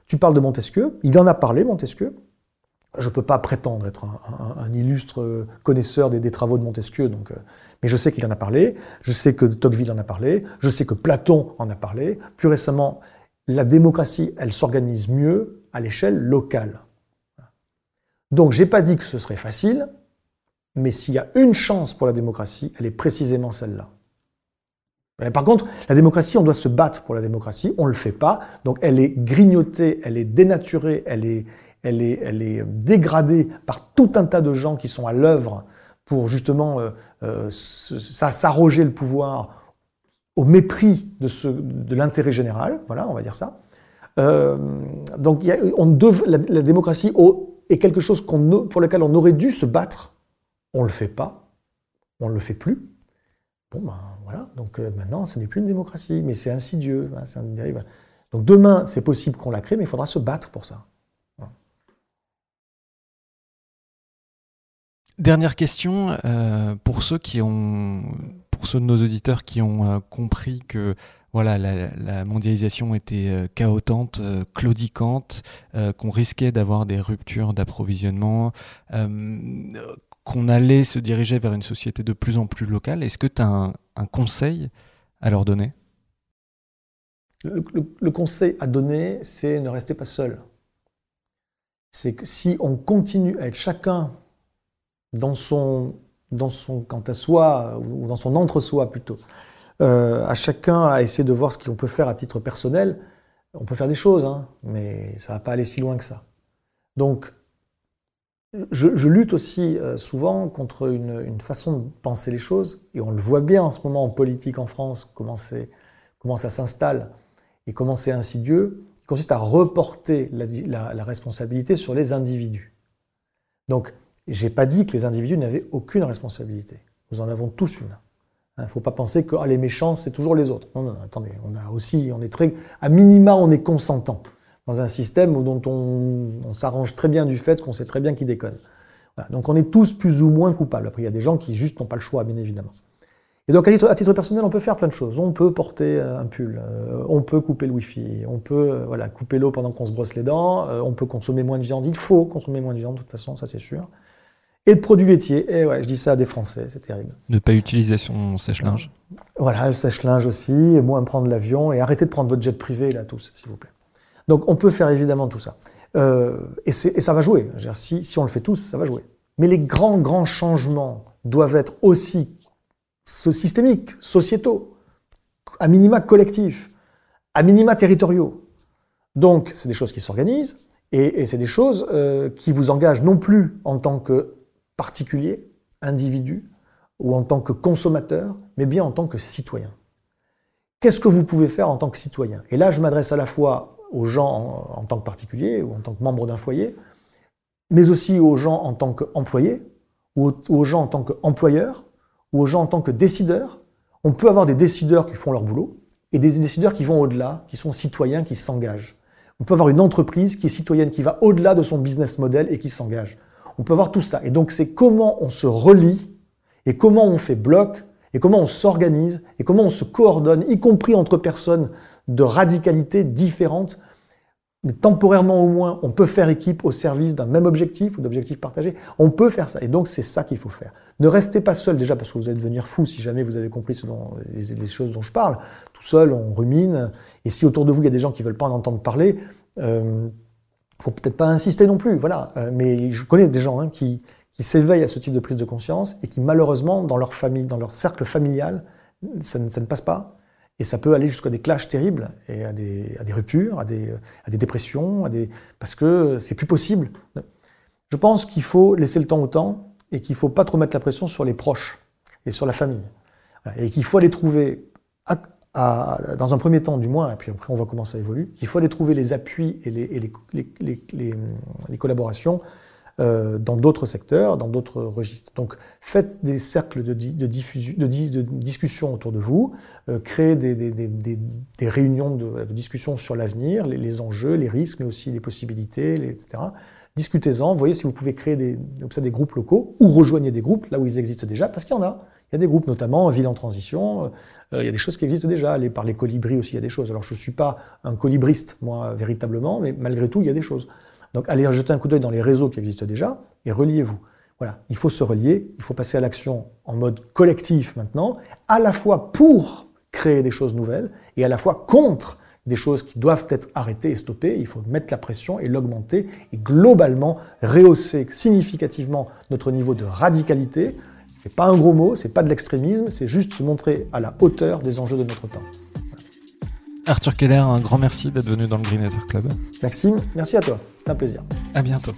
tu parles de Montesquieu, il en a parlé, Montesquieu, je ne peux pas prétendre être un, illustre connaisseur des, travaux de Montesquieu, donc, euh, mais je sais qu'il en a parlé, je sais que Tocqueville en a parlé, je sais que Platon en a parlé. Plus récemment, la démocratie, elle s'organise mieux à l'échelle locale. Donc, j'ai pas dit que ce serait facile, mais s'il y a une chance pour la démocratie, elle est précisément celle-là. Par contre, la démocratie, on doit se battre pour la démocratie, on ne le fait pas, donc elle est grignotée, elle est dénaturée, elle est, elle est, elle est dégradée par tout un tas de gens qui sont à l'œuvre pour justement euh, euh, s'arroger le pouvoir au mépris de, l'intérêt général, voilà, on va dire ça. Euh, donc la, démocratie est quelque chose pour lequel on aurait dû se battre. On ne le fait pas, on ne le fait plus. Bon ben voilà, donc maintenant ce n'est plus une démocratie, mais c'est insidieux, hein. Donc demain c'est possible qu'on la crée, mais il faudra se battre pour ça. Dernière question, euh, pour ceux qui ont, de nos auditeurs qui ont euh, compris que voilà, la, mondialisation était euh, chaotante, claudicante, qu'on risquait d'avoir des ruptures d'approvisionnement, qu'on allait se diriger vers une société de plus en plus locale. Est-ce que tu as un, conseil à leur donner? Le, conseil à donner, c'est ne restez pas seul. C'est que si on continue à être chacun dans son, dans son quant à soi, ou dans son entre-soi plutôt, euh, à chacun à essayer de voir ce qu'on peut faire à titre personnel, on peut faire des choses, hein, mais ça va pas aller si loin que ça. Donc, je, lutte aussi euh, souvent contre une, façon de penser les choses, et on le voit bien en ce moment en politique en France, comment, comment ça s'installe et comment c'est insidieux, qui consiste à reporter la, responsabilité sur les individus. Donc, j'ai pas dit que les individus n'avaient aucune responsabilité. Nous en avons tous une. Il hein, ne faut pas penser que ah, les méchants, c'est toujours les autres. Non, non, attendez, on a aussi, on est très, à minima, on est consentant dans un système dont on, s'arrange très bien du fait qu'on sait très bien qui déconne. Donc on est tous plus ou moins coupables. Après, il y a des gens qui juste n'ont pas le choix, bien évidemment. Et donc à titre, personnel, on peut faire plein de choses. On peut porter euh, un pull, euh, on peut couper le wifi, on peut euh, voilà, couper l'eau pendant qu'on se brosse les dents, on peut consommer moins de viande. Il faut consommer moins de viande, de toute façon, ça c'est sûr et de produits laitiers. Et ouais, je dis ça à des Français, c'est terrible. Ne pas utiliser son sèche-linge. Voilà, le sèche-linge aussi, et moins prendre l'avion, et arrêtez de prendre votre jet privé, là, tous, s'il vous plaît. Donc, on peut faire évidemment tout ça. Euh, et, ça va jouer. Si, on le fait tous, ça va jouer. Mais les grands, grands changements doivent être aussi systémiques, sociétaux, à minima collectifs, à minima territoriaux. Donc, c'est des choses qui s'organisent, et, et c'est des choses euh, qui vous engagent non plus en tant que particulier, individu, ou en tant que consommateur, mais bien en tant que citoyen. Qu'est-ce que vous pouvez faire en tant que citoyen? Et là, je m'adresse à la fois aux gens en, tant que particulier ou en tant que membre d'un foyer, mais aussi aux gens en tant qu'employés, ou aux, gens en tant qu'employeurs, ou aux gens en tant que décideurs. On peut avoir des décideurs qui font leur boulot, et des décideurs qui vont au-delà, qui sont citoyens, qui s'engagent. On peut avoir une entreprise qui est citoyenne, qui va au-delà de son business model et qui s'engage. On peut voir tout ça. Et donc c'est comment on se relie et comment on fait bloc et comment on s'organise et comment on se coordonne, y compris entre personnes de radicalité différentes. Mais temporairement au moins, on peut faire équipe au service d'un même objectif ou d'objectifs partagés. On peut faire ça. Et donc, c'est ça qu'il faut faire. Ne restez pas seul déjà parce que vous allez devenir fou si jamais vous avez compris les, choses dont je parle. Tout seul, on rumine. Et si autour de vous, il y a des gens qui veulent pas en entendre parler, euh, faut peut-être pas insister non plus, voilà. Euh, mais je connais des gens hein, qui, qui s'éveillent à ce type de prise de conscience et qui malheureusement dans leur famille, dans leur cercle familial, ça ne, ne passe pas. Et ça peut aller jusqu'à des clashs terribles et à des, ruptures, à des, dépressions, à des, parce que c'est plus possible. Je pense qu'il faut laisser le temps au temps et qu'il faut pas trop mettre la pression sur les proches et sur la famille. Et qu'il faut aller trouver dans un premier temps du moins, et puis après on voit comment ça évolue, il faut aller trouver les appuis et les, collaborations euh, dans d'autres secteurs, dans d'autres registres. Donc faites des cercles de, de, diffusion, de, discussion autour de vous, euh, créez des, réunions de, discussion sur l'avenir, les, enjeux, les risques, mais aussi les possibilités, etc. Discutez-en, voyez si vous pouvez créer des, des groupes locaux ou rejoignez des groupes là où ils existent déjà, parce qu'il y en a. Il y a des groupes, notamment Ville en transition, euh, il y a des choses qui existent déjà. Les, par les colibris aussi, il y a des choses. Alors je ne suis pas un colibriste, moi, véritablement, mais malgré tout, il y a des choses. Donc allez jeter un coup d'œil dans les réseaux qui existent déjà et reliez-vous. Voilà, il faut se relier, il faut passer à l'action en mode collectif maintenant, à la fois pour créer des choses nouvelles et à la fois contre des choses qui doivent être arrêtées et stoppées. Il faut mettre la pression et l'augmenter et globalement rehausser significativement notre niveau de radicalité c'est pas un gros mot, c'est pas de l'extrémisme, c'est juste se montrer à la hauteur des enjeux de notre temps. Arthur Keller, un grand merci d'être venu dans le Green Club. Maxime, merci à toi, un plaisir. À bientôt.